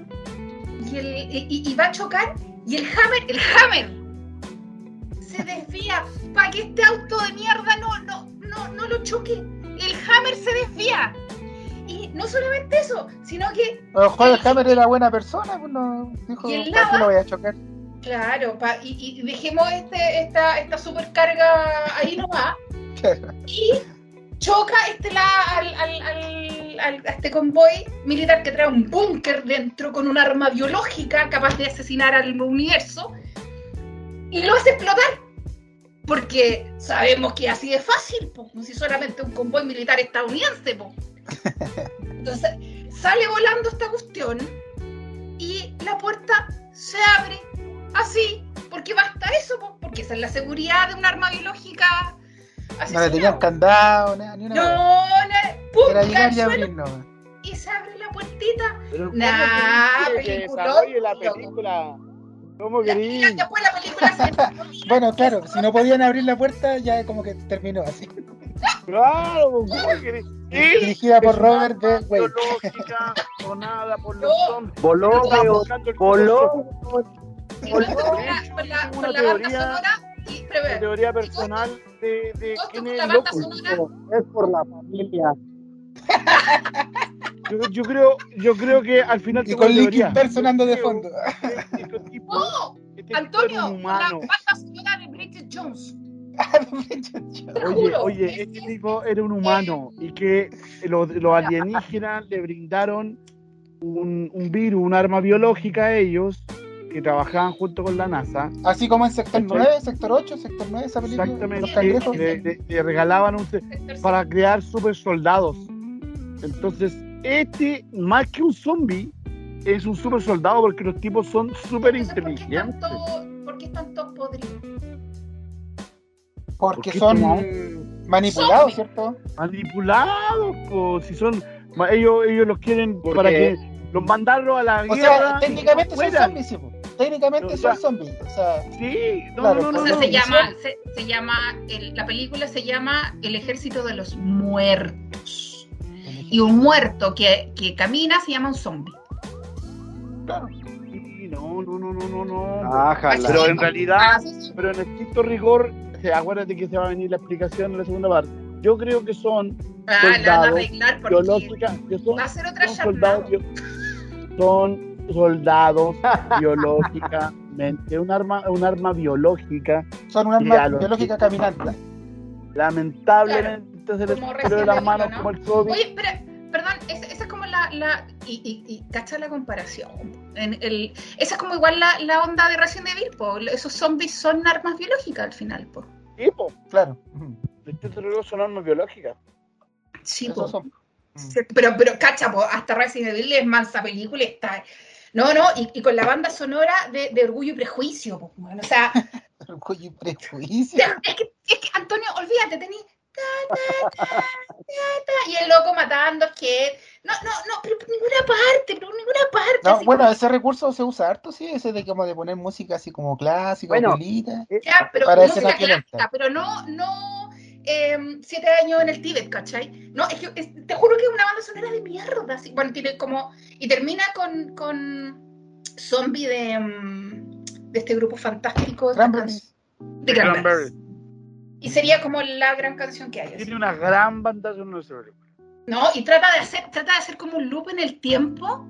y, el, y va a chocar, y el Hammer, el Hammer, se desvía para que este auto de mierda no, no, no, no lo choque. El Hammer se desvía. Y no solamente eso, sino que A lo mejor el Hammer era buena persona, pues no dijo, el ¿para qué lava- lo voy a chocar? Claro, pa- y, y dejemos este, esta, esta supercarga ahí nomás. Y choca este la, al, al- al- al- a este convoy militar que trae un búnker dentro con un arma biológica capaz de asesinar al universo y lo hace explotar. Porque sabemos que así de fácil, po, si solamente un convoy militar estadounidense. po. [LAUGHS] Entonces sale volando esta cuestión y la puerta se abre así, porque basta eso, po, porque esa es la seguridad de un arma biológica. No le tenían candado, ni una No, ¡pum! Era llegar y abrir nomás. y se abre la puertita. Pero ¿cómo Nah, que desarrolle la loco. película? ¿Cómo querís? después la película se [LAUGHS] Bueno, claro, si no podían abrir la puerta, ya como que terminó así. Claro, ¿cómo querés? [LAUGHS] ¿Qué? Dirigida por Es Robert arma Wade. biológica donada por los No. zombies. Voló, Voló. la, [LAUGHS] banda teoría- sonora y La prevé. teoría personal de, de quién es el loco. Es por la familia. Yo, yo creo, yo creo que al final Y con Linkin teoría. Park sonando de Creo fondo. este tipo- ¡No! [LAUGHS] este tipo Antonio, la banda sonora de Bridget Jones. [LAUGHS] Te Oye, juro, oye, es- este tipo era un humano y que los, los alienígenas le brindaron un, un virus, un arma biológica a ellos que trabajaban junto con la NASA. Así como en Sector ¿Cachai? 9, Sector 8, Sector 9, esa película. de Los Exactamente, le- le regalaban un, para crear super soldados. Entonces, este, más que un zombie, es un super soldado porque los tipos son súper Entonces, ¿por qué están inteligentes. todos- ¿Por qué están todos podridos? Porque ¿Por qué son manipulados. ¿cierto? Manipulados, po, si son, ellos, ellos los quieren para que los mandarlos a la O guerra. sea, técnicamente son zombies, sí, po. Técnicamente son sea, zombies. O sea, Sí, no, Claro, no, no, O sea, no. se llama, se, se llama, el- la película se llama El ejército de los muertos. Y un muerto que, que camina se llama un zombie. Sí, no, no, no, no, no, no. Ájala. Pero en realidad, Ah, sí, sí. pero en estricto rigor, acuérdate que se va a venir la explicación en la segunda parte. yo creo que son Ah, la van a soldados biológicas, que son, va a ser otra son soldados, son soldados [LAUGHS] biológicamente, un arma, un arma biológica. Son un arma biológica caminante. Lamentablemente se Como de las manos ¿no? como el COVID. Oye, pero, perdón, esa, esa es como la. la y, y, y cacha la comparación. En el, esa es como igual la, la onda de Resident Evil, po. Esos zombies son armas biológicas al final, po. Sí, po. Claro. [LAUGHS] Estos terroristas son armas biológicas. Sí, po. son. Sí, Pero, pero cacha, po, hasta Resident Evil es mansa película y está. No, no, y, y con la banda sonora de, de Orgullo y Prejuicio, po, bueno, o sea, [LAUGHS] Orgullo y prejuicio. es que, es que Antonio, olvídate, tení. Ta, ta, ta, ta, ta, Y el loco matando, que. No, no, no, pero por ninguna parte, pero por ninguna parte. No, bueno, como- ese recurso se usa harto, sí, ese de como de poner música así como clásica, Bueno, abuelita. Ya, pero Para música clásica, pero no, no em, siete años en el Tíbet, ¿cachai? No, es que es- te juro que es una banda sonora de mierda. así, bueno, tiene como. Y termina con, con zombie de, em, de este grupo fantástico de, de Cranberries. Y sería como la gran canción que hay. así. Tiene una gran banda sonora. No, y trata de hacer, trata de hacer como un loop en el tiempo.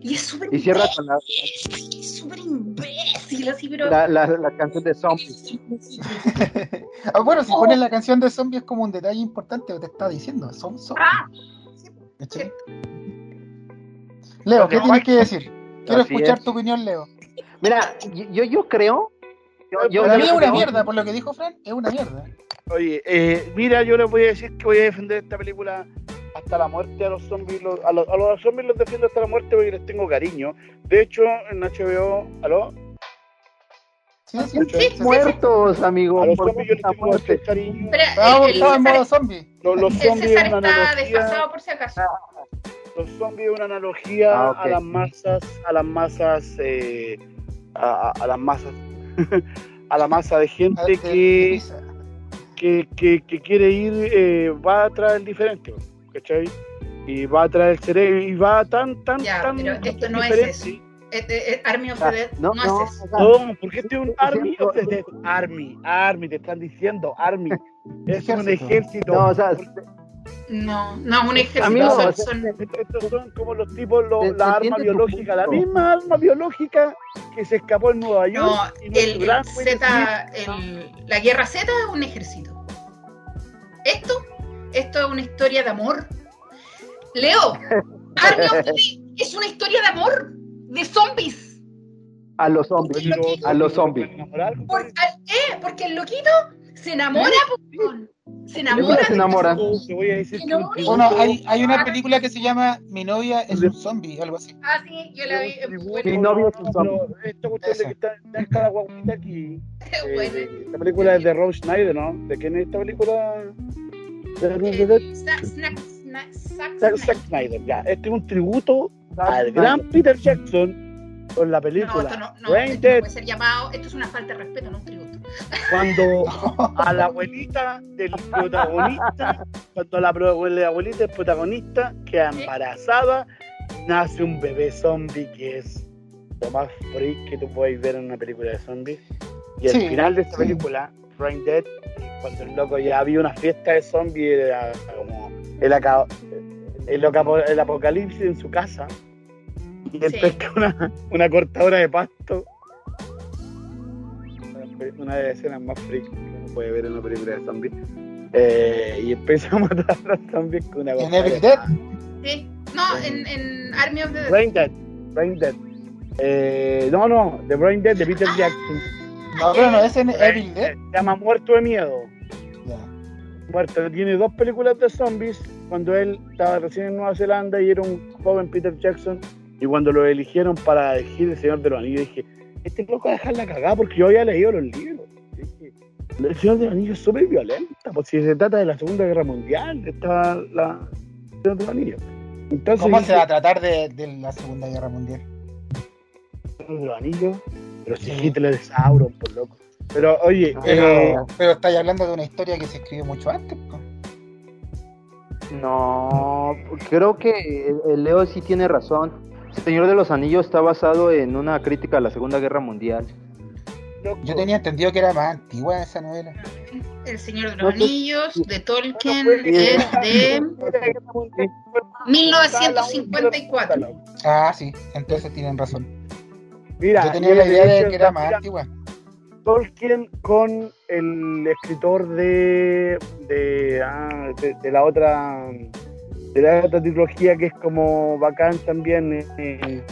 Y es súper Y cierra con la, imbécil, es súper imbécil, así, pero. la, la, la canción de Zombies. [LAUGHS] Ah, bueno, si pones la canción de zombie es como un detalle importante, te está diciendo, son zombies. Ah, ¿cachai? Leo, ¿qué tienes que decir? Quiero Así escuchar es. tu opinión, Leo. Mira, yo, yo creo. Yo, yo- es una mierda, por lo que dijo Fran, es una mierda. Oye, eh, mira, yo les voy a decir que voy a defender esta película hasta la muerte a los zombies. los- a, los, a los zombies los defiendo hasta la muerte porque les tengo cariño. De hecho, en HBO, ¿aló? Sí, sí, Sí, sí, sí. Muertos, amigo. A los zombies yo les tengo muerte. cariño. El, el César, modo zombie. Los, zombies César es una está analogía. desfasado por si acaso. Los zombies es una analogía Ah, a las masas, a las masas, eh, a las masas, [LAUGHS] a la masa de gente que, que, que, que quiere ir, eh, va a traer el diferente, ¿cachai? Y va a traer el cerebro y va tan, tan, Ya, tan pero esto no es diferente. eso. Eh, eh, eh, Army of Ah, the Dead No, no, no, es eso. No, porque este es un Army of the Dead. Army, Army, te están diciendo Army. Es un Ejército. ejército. No, o sea, No, no, un ejército. Son, Estos son como los tipos, la arma biológica, la misma arma biológica que se escapó en Nueva York. no, y el, Z, el- la guerra Z es un ejército. Esto, esto es una historia de amor. Leo, [LAUGHS] Army of the es una historia de amor, de zombies. a los zombies. A los zombies. Por- al- eh, porque el loquito se enamora, po, se enamora. Se de- enamora. Bueno, hay, hay una película que se llama Mi novia es un zombie, algo así. Ah, sí, yo la vi. es buena. Mi novio es un zombie. cuestión de que está, en cada guaguita aquí. [LAUGHS] Es eh, esta película es de Rob Schneider, ¿no? ¿De quién es esta película? De. Eh, Snyder. Zack Snyder, ya. Este es un tributo al gran Peter Jackson con la No, película esto no, no, esto no Dead, puede ser llamado. Esto es una falta de respeto, no un tributo. [LAUGHS] cuando a la abuelita del protagonista, cuando la, abuelita del protagonista queda embarazada, nace un bebé zombie que es lo más freak que tú puedes ver en una película de zombies. Y al Sí, final de esta sí. película, Brain Dead, cuando el loco ya había una fiesta de zombies, era como el, el, el apocalipsis en su casa. Y él Sí. pesca una, una cortadora de pasto. Una de las escenas más freak que uno puede ver en una película de zombies. Eh, y empieza a matar a los zombies con una ¿En Evil de Dead? Sí. No, en, en Army of the Dead. Brain Dead. Brain Dead. Eh, no, no, The Brain Dead de Peter Jackson. No, pero no, es en Evil Dead. Se llama Muerto de Miedo. Muerto. Tiene dos películas de zombies cuando él estaba recién en Nueva Zelanda y era un joven Peter Jackson. Y cuando lo eligieron para elegir El Señor de los Anillos, dije, este loco va a dejar la cagada porque yo había leído los libros. Dije, El Señor de los Anillos es súper violenta, pues si se trata de la Segunda Guerra Mundial, está la El Señor de los Anillos. Entonces, ¿Cómo dije, se va a tratar de, de la Segunda Guerra Mundial? El Señor de los Anillos, pero si Sí. Hitler es Sauron, por loco. Pero oye, Pero, eh, pero estáis hablando de una historia que se escribió mucho antes. No, creo que Leo sí tiene razón. El Señor de los Anillos está basado en una crítica a la Segunda Guerra Mundial. loco, Yo tenía entendido que era más antigua esa novela. El Señor de los. Anillos, de Tolkien, fue- es de 1954. Ah, sí, entonces tienen razón. Mira, Yo tenía la de idea de que era más antigua. Tolkien con el escritor de de, ah, de, de la otra de la otra trilogía que es como bacán también eh, eh,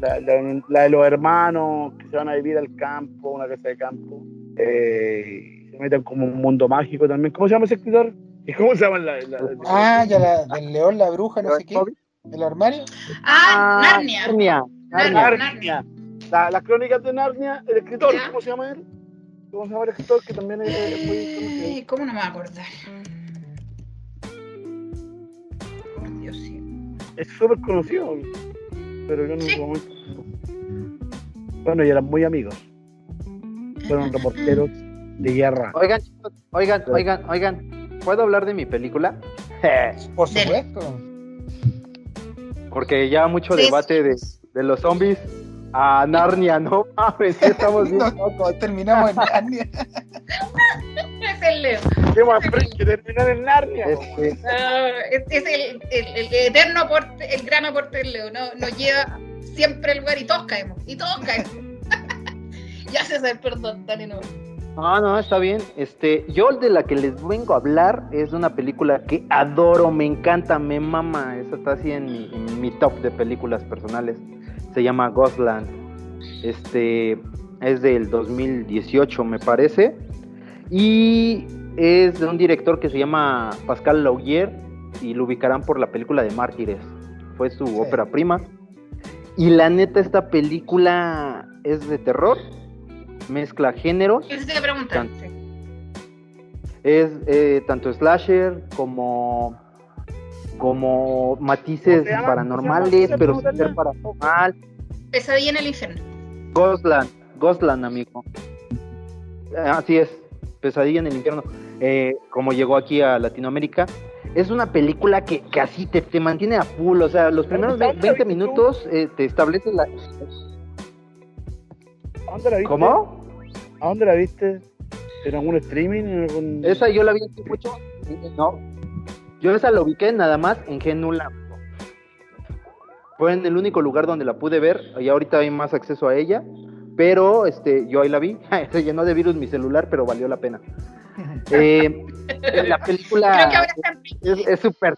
la, la- la de los hermanos que se van a vivir al campo una casa de campo eh, se meten como un mundo mágico también ¿cómo se llama ese escritor? ¿y cómo se llama la, la- la- Ah, ya la del león, la bruja, no sé qué. El armario. Ah, Narnia. Narnia. Narnia, Narnia. Narnia. La- las crónicas de Narnia el escritor Ya. ¿cómo se llama él? ¿cómo se llama el escritor que también es, muy ¿Cómo no me voy a acordar? Sí. es súper conocido, pero yo no Sí. Bueno, y eran muy amigos. Fueron reporteros de guerra. Oigan, chicos, oigan, oigan, oigan. ¿Puedo hablar de mi película? [LAUGHS] Por supuesto. Porque ya mucho debate de, de los zombies a Narnia, ¿no? Mames, estamos bien [LAUGHS] No, terminamos [LAUGHS] en Narnia. Es el Leo. ¿Qué más free que terminar en Narnia? Este, Ah, es, es el, el- el eterno aporte, el gran aporte del Leo. No, nos lleva siempre al lugar y todos caemos. Y todos caemos. [LAUGHS] ya se sabe, perdón, dale no. No, no, está bien. Este, yo de la que les vengo a hablar es de una película que adoro, me encanta, me mama. Esa está así en mi, en mi top de películas personales. Se llama Ghostland. Este es del 2018, me parece. Y es de un director que se llama Pascal Laugier y lo ubicarán por la película de Mártires. Fue su Sí. ópera prima. Y la neta, esta película es de terror, mezcla géneros. Eso te iba a preguntar. Tan- sí. Es eh, tanto slasher como como matices paranormales, pero ¿Cómo sin se ser paranormal. Pesadilla en el infierno. Ghostland, Ghostland, amigo. Así es, Pesadilla en el infierno. Eh, como llegó aquí a Latinoamérica, es una película que, que así te, te mantiene a full. O sea, los primeros ¿Dónde la 20 viste tú? minutos eh, te establece la. ¿A dónde la viste? ¿Cómo? ¿A dónde la viste? ¿En algún streaming? ¿En algún... Esa yo la vi mucho. No. Yo esa la ubiqué nada más en Genula. Fue en el único lugar donde la pude ver. Y ahorita hay más acceso a ella. Pero este, yo ahí la vi. [LAUGHS] Se llenó de virus mi celular, pero valió la pena. [LAUGHS] Eh, la película es súper.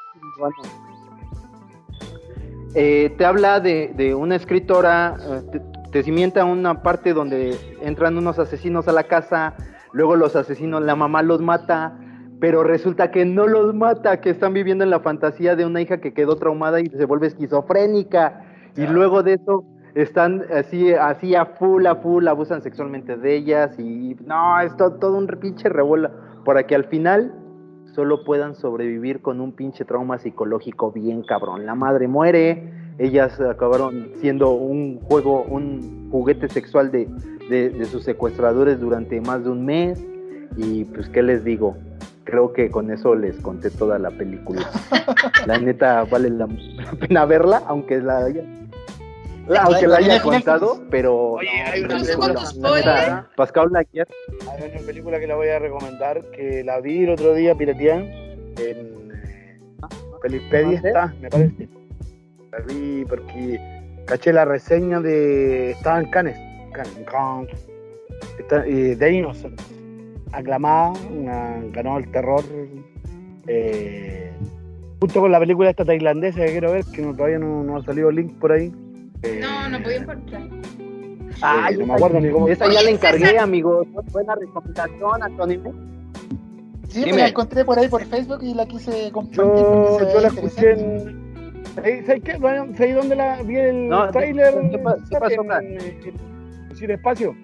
Eh, te habla de, de una escritora, eh, te, te cimienta una parte donde entran unos asesinos a la casa, luego los asesinos, la mamá los mata, pero resulta que no los mata, que están viviendo en la fantasía de una hija que quedó traumada y se vuelve esquizofrénica, y luego de eso están así, así a full, a full, abusan sexualmente de ellas, y no, es to- todo un pinche revuelo, para que al final solo puedan sobrevivir con un pinche trauma psicológico bien cabrón. La madre muere, ellas acabaron siendo un juego, un juguete sexual de, de, de sus secuestradores durante más de un mes. Y pues, ¿qué les digo? Creo que con eso les conté toda la película. [LAUGHS] La neta vale la pena verla, aunque la haya, la- aunque la haya contado, pero Oye, no, hay una Incluso la neta. Pascal Laguerre, Hay una película que la voy a recomendar, que la vi el otro día pirateada en Pelipedia está, me parece. La vi porque caché la reseña de... Estaba en Cannes. Cannes, Cannes. Está, eh, de Innocent. Aclamada, una- ganó el terror. eh, junto con la película esta tailandesa que quiero ver, que no- todavía no, no ha salido el link por ahí. Eh, No, no podía encontrar. Ay, no me acuerdo ni cómo. Esa ya la encargué, César. amigo. Buena recomendación, Antonio. Sí, Dime. me la encontré por ahí por Facebook y la quise compartir. Yo, la escuché en. ¿Sabes sabes qué? ¿Sabes dónde la vi el No, trailer? ¿qué pa- qué pasó, en, en, en Cine Espacio.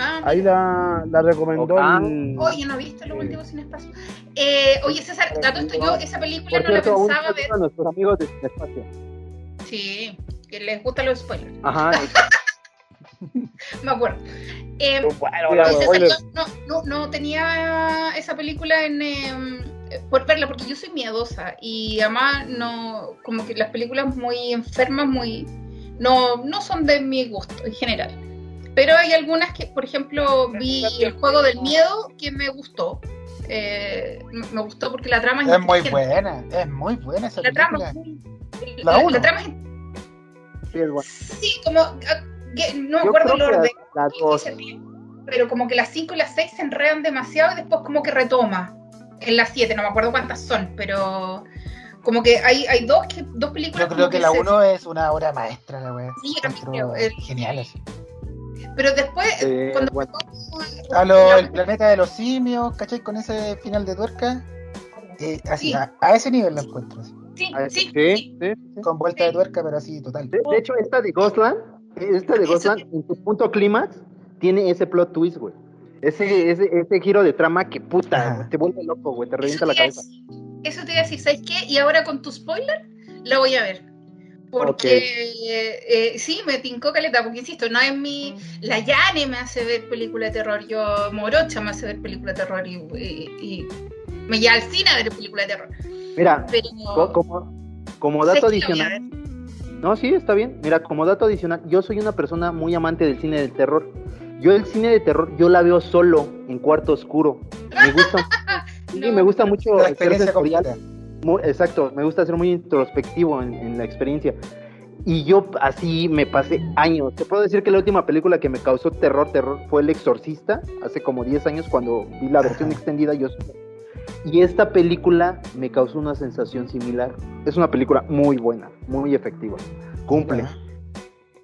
Ah, Ahí la, la recomendó Ah. Oye, no viste lo último sin espacio. Eh, oye, César, dato esto, yo esa película Por no la cierto, pensaba ver. a nuestros amigos de espacio. Sí, que les gustan los spoilers. Ajá. [LAUGHS] Me acuerdo. Eh, Bueno, César, spoiler. yo no, no, no tenía esa película en, eh, por verla, porque yo soy miedosa y además no, como que las películas muy enfermas, muy no, no son de mi gusto en general. Pero hay algunas que, por ejemplo, vi el juego del miedo que me gustó. Eh, me gustó porque la trama Es muy inteligente. buena, es muy buena esa La trama, película. es muy- La la, la trama es Sí, es bueno. Sí, como. ah, que- no me acuerdo el orden. dos. Pero como que las 5 y las 6 se enredan demasiado y después como que retoma. En las 7, no me acuerdo cuántas son, pero. Como que hay, hay dos, que, dos películas. Yo creo que la se- 1 es una obra maestra, la wea. Sí, yo también Encuentro creo, el- Genial así. Pero después, Eh, cuando. bueno. A lo, el planeta de los simios, ¿cachai? Con ese final de tuerca. eh, así, Sí. a, a ese nivel lo encuentro. así. Sí, Ah, sí, sí, sí. Con vuelta de tuerca, pero así total. De, de hecho, esta de Ghostland, esta de Eso Ghostland, en su punto clímax, tiene ese plot twist, güey. Ese, ese, ese giro de trama que puta, güey, te vuelve loco, güey, te revienta la a cabeza. Eso te iba a decir, ¿sabes qué? Y ahora con tu spoiler, la voy a ver. Porque eh, sí, me tincó caleta, porque insisto, no es mi. La Yane me hace ver película de terror, yo Morocha me hace ver película de terror y, y- y me lleva al cine a ver película de terror. Mira, Pero. co- como, como sé dato adicional. No, sí, está bien. Mira, como dato adicional, yo soy una persona muy amante del cine de terror. Yo el cine de terror, yo la veo solo, en cuarto oscuro. Me gusta, [LAUGHS] sí, No. me gusta mucho La experiencia sensorial. Muy- exacto, me gusta ser muy introspectivo en, en la experiencia. Y yo así me pasé años. Te puedo decir que la última película que me causó terror, terror, fue El Exorcista, hace como 10 años cuando vi la versión extendida yo. Y esta película me causó una sensación similar. Es una película muy buena, muy efectiva. Cumple.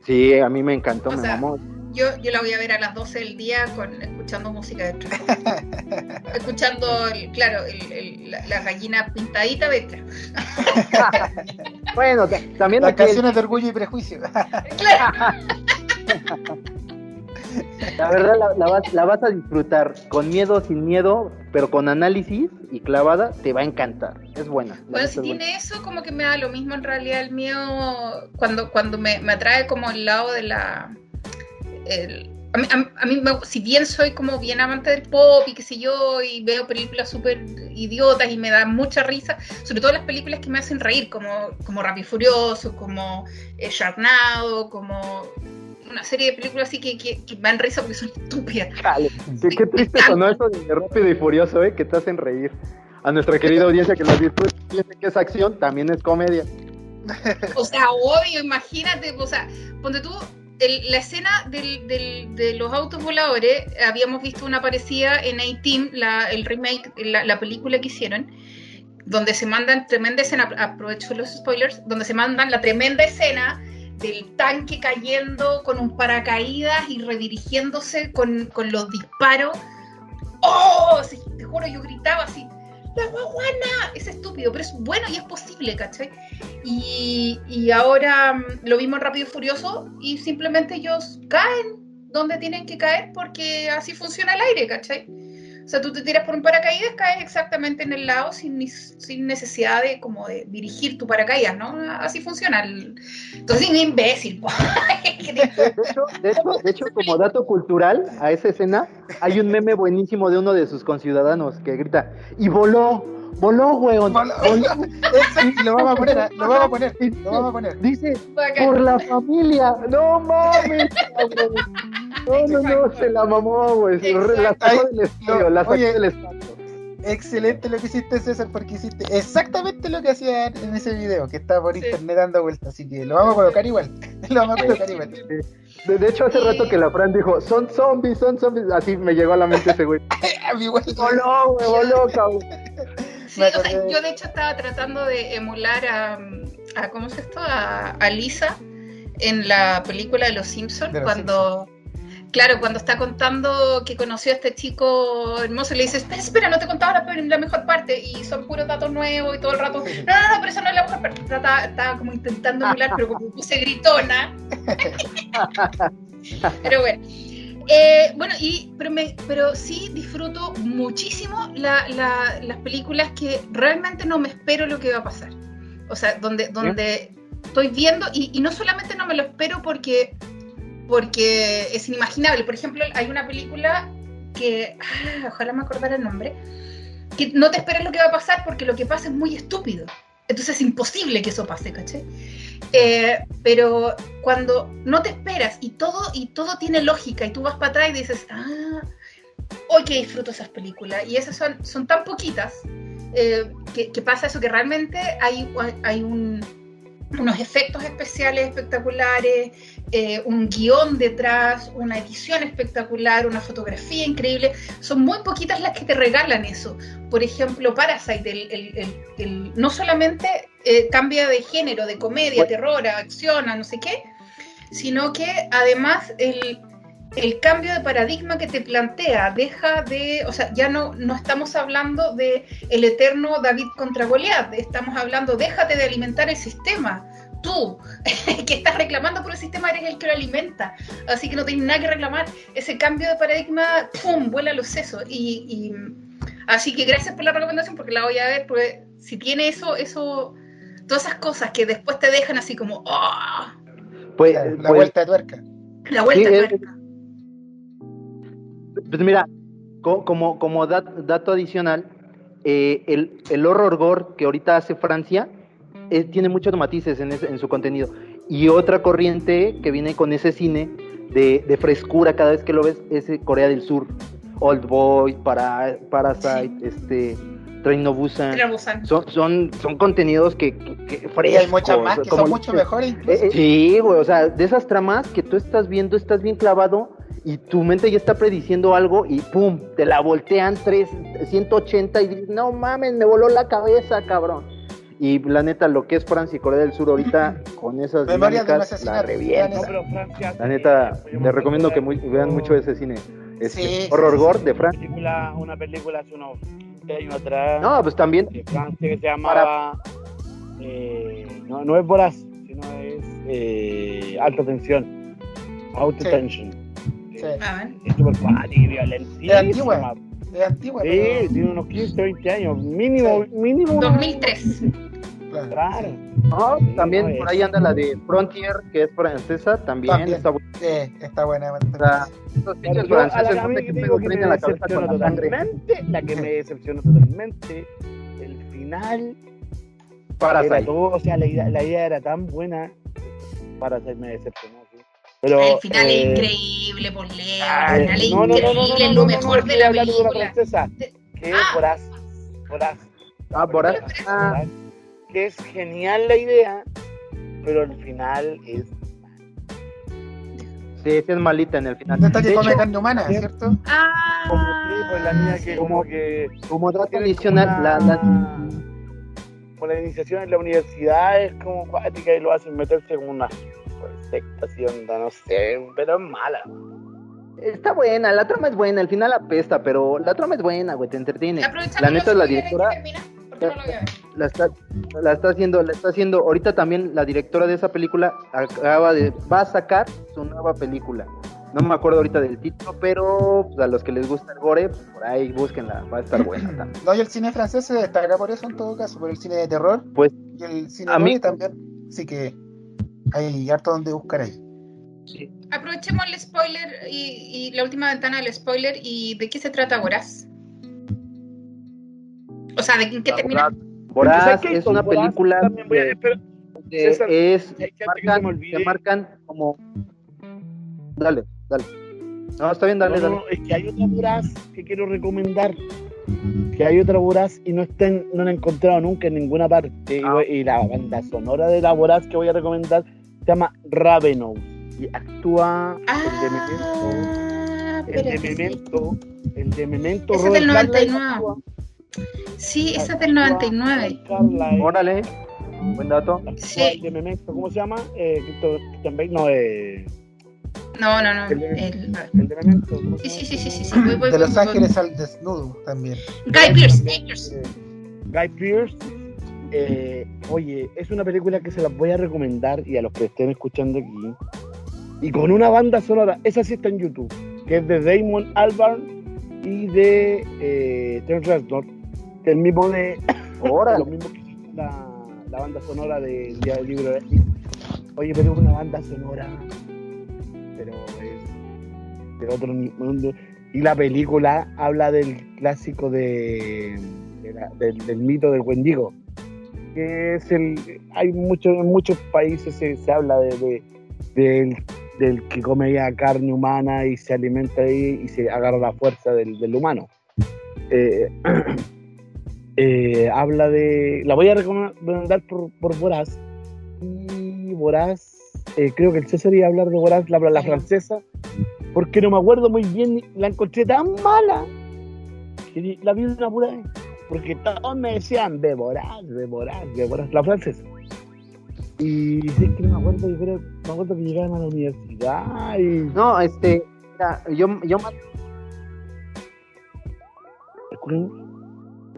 Sí, a mí me encantó, O me sea, mamó. Yo, yo la voy a ver a las 12 del día con, escuchando música dentro. [LAUGHS] escuchando, el- claro, el- el- la, la gallina pintadita dentro. [LAUGHS] Bueno, ta- también Las canciones de orgullo y prejuicio. [LAUGHS] Claro. la verdad la, la vas, la vas a disfrutar con miedo, sin miedo, pero con análisis y clavada, te va a encantar. Es buena. Bueno, si es buena. tiene eso, como que me da lo mismo en realidad el miedo cuando, cuando me, me atrae como el lado de la... el- a mí, a- si bien soy como bien amante del pop y qué sé yo, y veo películas súper idiotas y me da mucha risa, sobre todo las películas que me hacen reír, como, como Rápido y Furioso, como eh, Sharknado, como una serie de películas así que, que, que me dan risa porque son [LAUGHS] estúpidas. Chale, Qué, qué triste sonó eso de Rápido y Furioso, ¿eh? Que te hacen reír. A nuestra querida audiencia que la disfruta, piensa que es acción, también es comedia. O sea, obvio, imagínate, o sea, ponte tú, la escena de los autos voladores, habíamos visto una parecida en A-Team, el remake, la, la película que hicieron, donde se mandan tremenda escena, aprovecho los spoilers, donde se mandan la tremenda escena del tanque cayendo con un paracaídas y redirigiéndose con, los disparos. ¡Oh! Te juro, yo gritaba así, ¡La guaguana! Es estúpido, pero es bueno y es posible, ¿cachai? Y, y ahora mm, lo vimos en Rápido y Furioso y simplemente ellos caen donde tienen que caer porque así funciona el aire, ¿cachai? O sea, tú te tiras por un paracaídas, caes exactamente en el lado sin, sin necesidad de como de dirigir tu paracaídas, ¿no? Así funciona. el- Entonces, un imbécil. [LAUGHS] De hecho, de hecho, de hecho, como dato cultural a esa escena, hay un meme buenísimo de uno de sus conciudadanos que grita, y voló, voló, weón, Voló. voló". Eso, lo vamos a poner, lo vamos a poner, lo vamos a poner. Dice, Bacán. por la familia, no mames. No, no, no, se la mamó, güey. La sacó del estadio, la sacó Oye. del estadio. Excelente lo que hiciste, César, porque hiciste exactamente lo que hacía en ese video que está por Sí. internet dando vueltas. Así que lo vamos a colocar igual. [LAUGHS] Lo vamos a colocar igual. De, de hecho, hace rato que la Fran dijo, son zombies, son zombies. Así me llegó a la mente ese güey. [LAUGHS] A igual. Voló, güey, voló, cabrón. [LAUGHS] Sí, o sea, yo de hecho estaba tratando de emular a, a ¿cómo es esto? A, a Lisa en la película de Los Simpsons De Los cuando claro, cuando está contando que conoció a este chico hermoso y le dice, espera, espera, no te contaba la, la mejor parte y son puros datos nuevos y todo el rato, no, no, no, pero eso no es la mejor parte. Estaba, estaba como intentando emular, pero como puse gritona. [LAUGHS] pero bueno. Eh, bueno, y, pero, me, pero sí disfruto muchísimo la- la- las películas que realmente no me espero lo que va a pasar. O sea, donde, donde estoy viendo, y, y no solamente no me lo espero porque, porque es inimaginable. Por ejemplo, hay una película que, ah, ojalá me acordara el nombre, que no te esperas lo que va a pasar porque lo que pasa es muy estúpido. Entonces es imposible que eso pase, ¿caché? Eh, pero cuando no te esperas y todo, y todo tiene lógica y tú vas para atrás y dices, ah, hoy que disfruto esas películas. Y esas son, son tan poquitas eh, que, que pasa eso, que realmente hay, hay un, unos efectos especiales espectaculares, eh, un guion detrás, una edición espectacular, una fotografía increíble. Son muy poquitas las que te regalan eso. Por ejemplo, Parasite, el, el- el- el- no solamente eh, cambia de género, de comedia, terror, a acción, a no sé qué, sino que además el, el cambio de paradigma que te plantea deja de, o sea, ya no, no estamos hablando de el eterno David contra Goliat, estamos hablando, déjate de alimentar el sistema. Tú, [LAUGHS] que estás reclamando por el sistema, eres el que lo alimenta. Así que no tienes nada que reclamar. Ese cambio de paradigma, ¡pum!, vuela a los sesos. Y, y- así que gracias por la recomendación, porque la voy a ver, porque si tiene eso, eso, todas esas cosas que después te dejan así como, ¡oh! Pues, La pues, vuelta de tuerca. La vuelta Sí, de es- tuerca. Pues mira, co- como, como dat- dato adicional, eh, el, el horror gore que ahorita hace Francia eh, tiene muchos matices en, ese- en su contenido. Y otra corriente que viene con ese cine de, de frescura cada vez que lo ves es eh, Corea del Sur. Old Boy, para, Parasite, este, Train to Busan. Train to Busan. Son, son, son contenidos que, que, que Y hay frescos, muchas más que son mucho mejores Eh, eh, sí, güey, o sea, de esas tramas que tú estás viendo, estás bien clavado y tu mente ya está prediciendo algo y pum, te la voltean 3, 180 y dices, no mames, me voló la cabeza, cabrón. Y la neta, lo que es Francia y Corea del Sur ahorita, [LAUGHS] con esas dinámicas, la Francia. La neta, les recomiendo que muy- vean mucho ese cine. Este, Sí, horror sí, sí, gore de Francia. película, una película hace unos 20 años atrás No, pues también, de Francia que se llamaba. eh, no, no es voraz, sino es eh, alta tensión. Auto Sí. tension. Sí. Es súper cuática y violentísima. Es antigua. Es antigua, Sí, pero- tiene unos 15, 20 años. Mínimo, mínimo. unos- 2003. claro, Claro. sí. no, Sí, también no, por ahí anda la de Frontier, que es francesa, también, También. está buena. Sí, está buena. La la que me decepcionó totalmente, el final era todo, o sea, la idea, la idea era tan buena, para me decepcionó. Pero, el final eh, es increíble, por Leo. ah, El final es no, no, no, no, increíble, no, es no, lo no, no, mejor de la de una película. De- que es Ah. voraz, voraz, Ah, Borat. Ah, voraz, que es genial la idea, pero el final es sí, sí es malita en el final. Esta que De come carne humana. ¿cierto? como Ah, sí, pues la niña que como que como tiene adicional, como la, una- la- como la iniciación en la universidad es como cuática y lo hacen meterse como una así no sé, pero es mala. está buena, la trama es buena, el final apesta, pero la trama es buena, güey, te entretiene. La neta, los la directora terminar, porque no lo voy a ver. la está, la está haciendo, la está haciendo, ahorita también la directora de esa película acaba de, va a sacar su nueva película. No me acuerdo ahorita del título, pero pues, a los que les gusta el gore, pues, por ahí búsquenla, va a estar [CLEARS THROAT] buena también. No, y el cine francés se destaca por eso en todo caso, por el cine de terror. Pues Y el cine A mí- también. Sí que hay harto donde buscar ahí. Aprovechemos el spoiler y, y la última ventana del spoiler y de qué se trata Voraz. O sea, ¿de qué termina? Voraz ¿Sabes qué? es una película de- de- César, es que- que marcan, se marcan como dale, dale. No, está bien, dale, no, dale. no, es que hay otra voraz que quiero recomendar. Que hay otra voraz y no está en- no la he encontrado nunca en ninguna parte. Y- Ah. Y, la banda sonora de la voraz que voy a recomendar se llama Ravenous. Y actúa el de Memento. Ah, El de espérate, sí. Memento. El de Memento. Ese es del Robert Carlyle 99. actúa. Sí, ese es del 99. Robert Carlyle. Órale, buen dato. Sí. el de Memento. ¿Cómo se llama? Eh. No, eh, No, no, no. el de, el- el de Memento. ¿cómo se Sí, sí, sí, sí, sí. Voy, voy, De Los voy, voy. Ángeles al desnudo también. Guy Pearce. Guy Pearce. Eh, Guy. Eh, oye, es una película que se las voy a recomendar y a los que estén escuchando aquí. Y con una banda sonora, esa sí está en YouTube, que es de Damon Albarn y de eh, Reznor, que es el mismo de [COUGHS] Órale. los mismos que la, la banda sonora de Día del Libro de Oye, pero es una banda sonora, pero es de otro mundo. Y la película habla del clásico de, de la- del, del mito del Wendigo. Que es el. Hay mucho, en muchos países se, se habla de, de- del, del que come ya carne humana y se alimenta ahí y se agarra la fuerza del, del humano. Eh, [CLEARS THROAT] eh, habla de. La voy a recomendar por, por Voraz. Y Voraz, eh, creo que el César iba a hablar de Voraz, la, la francesa, porque no me acuerdo muy bien, la encontré tan mala que la vi una pura. Porque todos me decían, Voraz, ve Voraz, la francesa. Y sí, que me acuerdo, yo creo, me acuerdo que llegaban a la universidad y. No, este, mira, yo, yo más-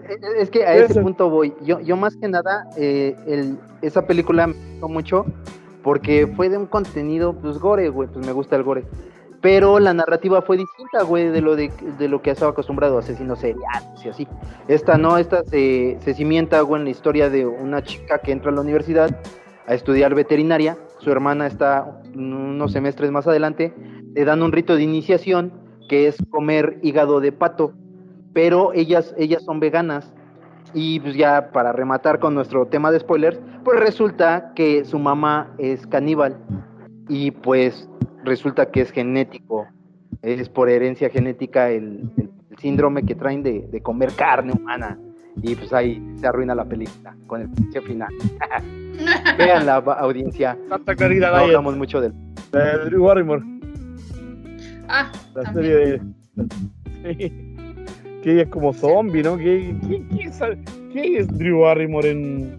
es- es que a ese punto voy. Yo, yo más que nada, eh, el, esa película me gustó mucho porque fue de un contenido, pues gore, güey, pues me gusta el gore. Pero la narrativa fue distinta, güey, de lo de, de lo que estaba acostumbrado asesinos seriales y así. Esta no, esta se, se cimienta, güey, en la historia de una chica que entra a la universidad a estudiar veterinaria. Su hermana está unos semestres más adelante. Le dan un rito de iniciación que es comer hígado de pato. Pero ellas, ellas son veganas. Y pues ya para rematar con nuestro tema de spoilers, pues resulta que su mamá es caníbal. Y pues resulta que es genético. Es por herencia genética el, el- el síndrome que traen de, de comer carne humana. Y pues ahí se arruina la película con el pinche final. [LAUGHS] Vean la audiencia. Santa Clarita No Diet. hablamos mucho del. La de Drew Barrymore, Ah, la también. serie de. [LAUGHS] Sí. Que ella es como zombie, ¿no? ¿Qué, qué, qué sabe- qué es Drew Barrymore en.?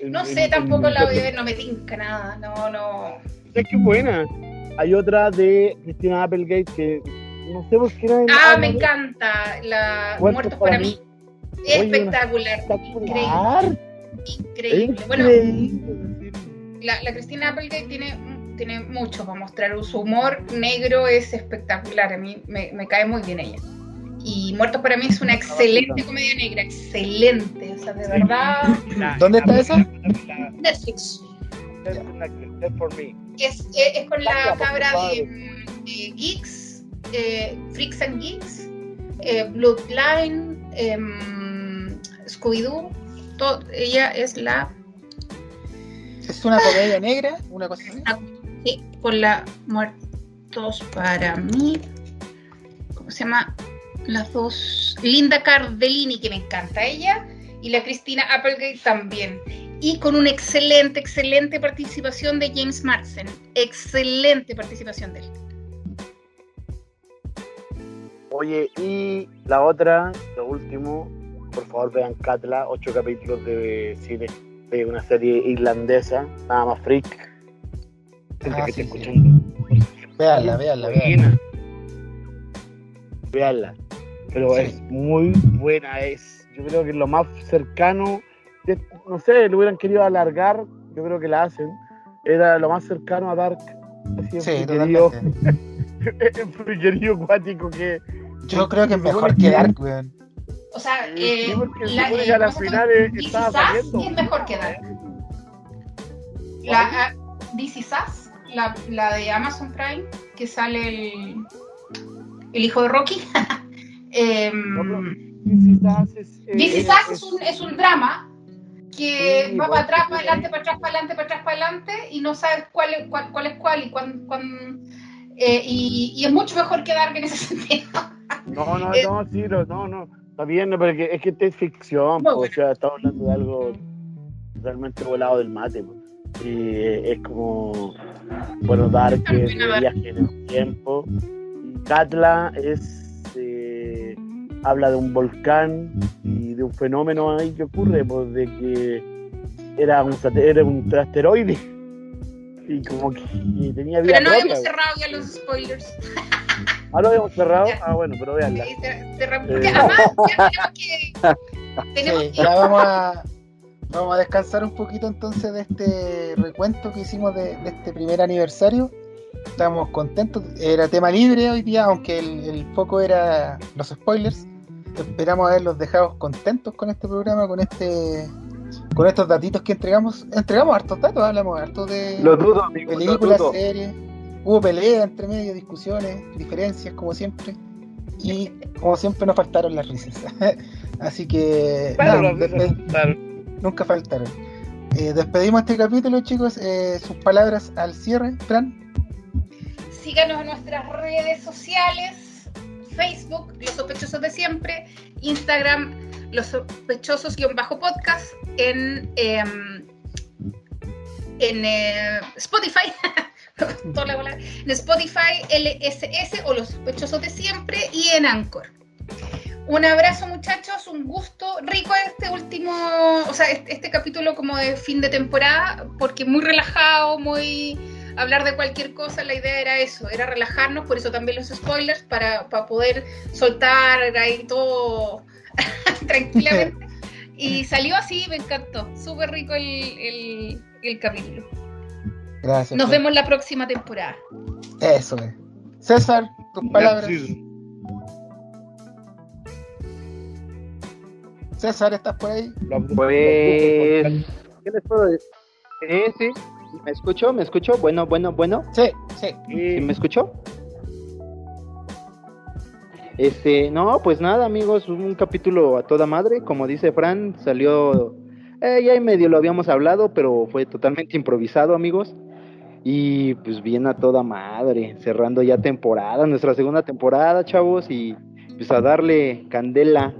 en- No sé, en- tampoco en- la voy a ver, no me tinca nada. No, no. Es que buena. Hay otra de Christina Applegate que no sé por qué era. en- Ah, habla me encanta. La Muertos Muertos para para mí. mí. Oye, Espectacular. Espectacular. Increíble. Bueno, Increíble. la, la Cristina Applegate tiene, tiene mucho para mostrar. Su humor negro es espectacular. A mí me, me cae muy bien ella. Y Muertos para mí es una excelente comedia negra. Excelente. O sea, de verdad. ¿Dónde está esa? Netflix. Death for me. Es, es, es con la cabra de, de Geeks, eh, Freaks and Geeks, eh, Bloodline, em, Scooby-Doo. Ella es la. ¿Es una comedia negra? ¿Una cosa así? Sí, con la Muertos para mí. ¿Cómo se llama? Las dos. Linda Cardellini, que me encanta ella, y la Cristina Applegate también. Y con una excelente, excelente participación de James Marsden. Excelente participación de él. Oye, y la otra, lo último, por favor vean Katla, ocho capítulos de cine de una serie irlandesa, nada más freak. Gente Ah, que sí, está sí. escuchando. Veanla, veanla, veanla. Veanla. Pero Sí. es muy buena, es, yo creo que es lo más cercano, de- no sé, lo hubieran querido alargar, yo creo que la hacen, era lo más cercano a Dark. Así, Sí, [LAUGHS] en friquerío acuático que... Yo creo que es mejor que Dark, weón. O sea, Sí, eh, porque se la, eh, eh, estaba saliendo. es mejor que Dark. La, ah, This Is Us, la, la de Amazon Prime, que sale el, el hijo de Rocky. [LAUGHS] Em, Quizás es, eh, This Is es- es un, es un drama que Sí, va para atrás, para adelante, para atrás, para adelante, para atrás, para adelante y no sabes cuál es cuál, cuál, es cuál y cuán, cuán- eh, y, y es mucho mejor que Dark en ese [LAUGHS] sentido. No, no, Eh, no, sí, no, no, no. Está bien, no, pero es que, es este es ficción, Muy pues, o sea, estamos hablando de algo realmente volado del mate. Y es como, bueno, Dark es de Dark. viaje en el tiempo. Y Katla es, habla de un volcán y de un fenómeno ahí que ocurre, pues, de que era un, era un asteroide. Y como que tenía vida Pero no propia. habíamos cerrado ya los spoilers. [LAUGHS] Ah, lo habíamos cerrado. Ya. Ah, bueno, pero veanla. Sí, cer- cerramos. Eh. además ya tenemos que. Tenemos Sí, que ya vamos a, vamos a descansar un poquito entonces de este recuento que hicimos de, de este primer aniversario. Estamos contentos. Era tema libre hoy día, aunque el, el foco era los spoilers. Esperamos haberlos dejado contentos con este programa, con este con estos datitos que entregamos. Entregamos hartos datos, hablamos harto de Lo dudo, amigo, lo películas, dudo. series. Hubo peleas entre medio, discusiones, diferencias, como siempre. Y como siempre nos faltaron las risas. [LAUGHS] Así que Claro, nada, los de despe- esos- claro. nunca faltaron. Eh, despedimos este capítulo, chicos. Eh, sus palabras al cierre, Fran. Síganos en nuestras redes sociales, Facebook, Los Sospechosos de Siempre, Instagram, Los Sospechosos-podcast, en, em, en eh, Spotify, [LAUGHS] la bola, en Spotify, LSS o Los Sospechosos de Siempre y en Anchor. Un abrazo muchachos, un gusto rico este último, o sea, este, este capítulo como de fin de temporada, porque muy relajado, muy hablar de cualquier cosa, la idea era eso, era relajarnos, por eso también los spoilers, para, para poder soltar ahí todo [LAUGHS] tranquilamente. [LAUGHS] Y salió así, me encantó, súper rico el, el, el capítulo. Gracias. Nos vemos la próxima temporada. Eso es. César, tus palabras. César, ¿estás por ahí? Pues, ¿qué les puedo decir? Eh, sí, ¿me escucho? ¿Me escucho? Bueno, bueno, bueno. Sí, sí. ¿Sí ¿Me escuchó? Este, no, pues nada, amigos, un capítulo a toda madre, como dice Fran, salió, eh, ya en medio lo habíamos hablado, pero fue totalmente improvisado, amigos, y pues bien a toda madre, cerrando ya temporada, nuestra segunda temporada, chavos, y pues a darle candela,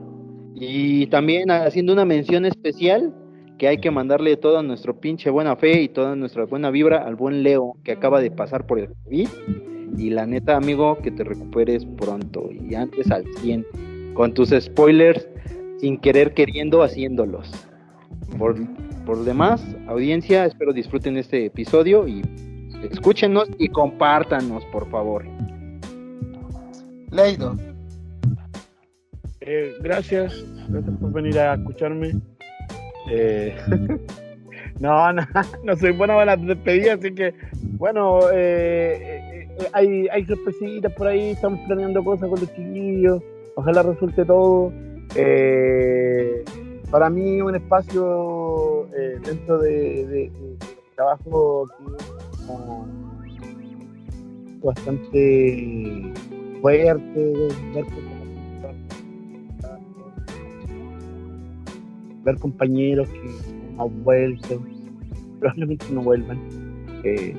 y también haciendo una mención especial, que hay que mandarle toda nuestra pinche buena fe y toda nuestra buena vibra al buen Leo, que acaba de pasar por el COVID, y la neta, amigo, que te recuperes pronto y antes al 100. Con tus spoilers, sin querer queriendo, haciéndolos. Por, por demás, audiencia, espero disfruten este episodio y escúchenos y compártanos, por favor. Leido. Eh, gracias, gracias por venir a escucharme. Eh, [LAUGHS] no, no, no soy bueno para las despedidas, así que, bueno, eh, eh, eh, hay, hay sorpresitas por ahí, estamos planeando cosas con los chiquillos, ojalá resulte todo. Eh, para mí un espacio dentro de, de- de trabajo que es como bastante fuerte, ver ver compañeros que no han vuelto, probablemente no vuelvan. Eh, eh,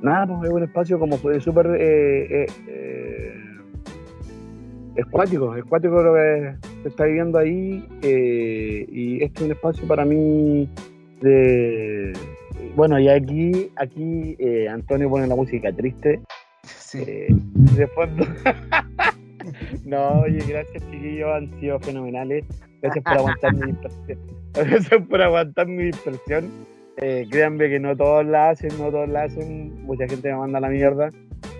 nada, pues es un espacio como fue súper eh, eh, eh, escuático, escuático lo que se está viviendo ahí eh, y este es un espacio para mí de bueno y aquí aquí eh, Antonio pone la música triste. Eh, de fondo [LAUGHS] no oye gracias chiquillos han sido fenomenales. Gracias por aguantar mi dispersión. [LAUGHS] Gracias por aguantar mi dispersión. Eh, créanme que no todos la hacen no todos la hacen. Mucha gente me manda a la mierda.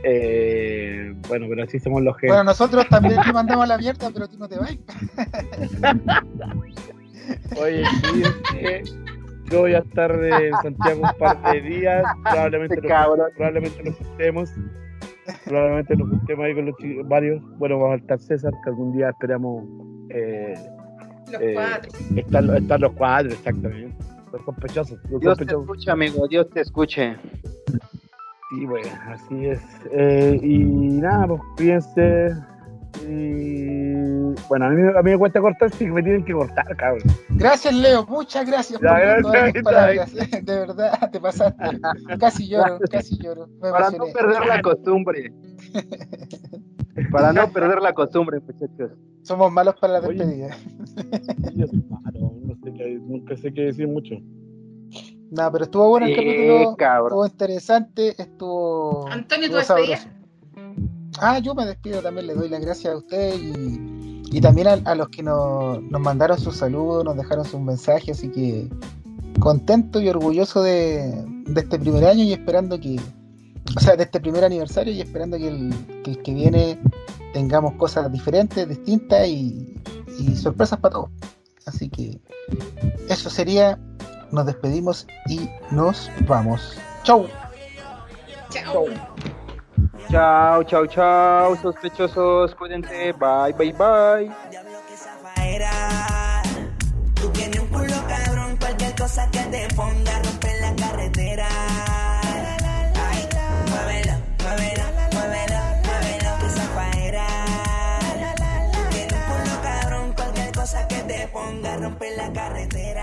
Eh, bueno pero así somos los Bueno, genios nosotros también te mandamos a la mierda, pero tú no te vas. [LAUGHS] Oye, sí, es que yo voy a estar en Santiago un par de días, probablemente, Este cabrón. probablemente nos juntemos, probablemente nos juntemos ahí con los chicos, varios, bueno, va a faltar César, que algún día esperamos eh, Los eh, cuatro. estar, estar los cuatro, exactamente, los sospechosos, los Dios te escuche, amigo, Dios te escuche. Sí, bueno, así es. Eh, y nada, pues cuídense. Y bueno, a mí, a mí me cuesta cortar, sí que me tienen que cortar, cabrón. Gracias, Leo. Muchas gracias Ya, por gracias, todas está palabras. [LAUGHS] De verdad, te pasaste. Casi lloro, casi lloro. Me Para no perder la costumbre. [LAUGHS] Para no perder la costumbre, muchachos. Somos malos para la Oye. despedida. Yo soy malo, no sé qué, nunca sé qué decir mucho. Nada, pero estuvo bueno el Sí, capítulo. Estuvo interesante. Estuvo. Antonio, ¿tu estuvo despedida? Ah, yo me despido también, le doy las gracias a ustedes y, también a, los que nos, nos mandaron sus saludos, nos dejaron sus mensajes, así que contento y orgulloso de, este primer año y esperando que, o sea, de este primer aniversario y esperando que el que, viene tengamos cosas diferentes, distintas y, y sorpresas para todos. Así que eso sería, nos despedimos y nos vamos. Chau. Chao. Chao, chao, chao, sospechosos, cuídense, bye, bye, bye. Era, Tú tienes un culo cabrón, cualquier cosa que te ponga rompe la carretera. Ay, muévelo, muévelo, muévelo, muévelo, tu zafaera. Tú tienes un culo cabrón, cualquier cosa que te ponga romper la carretera.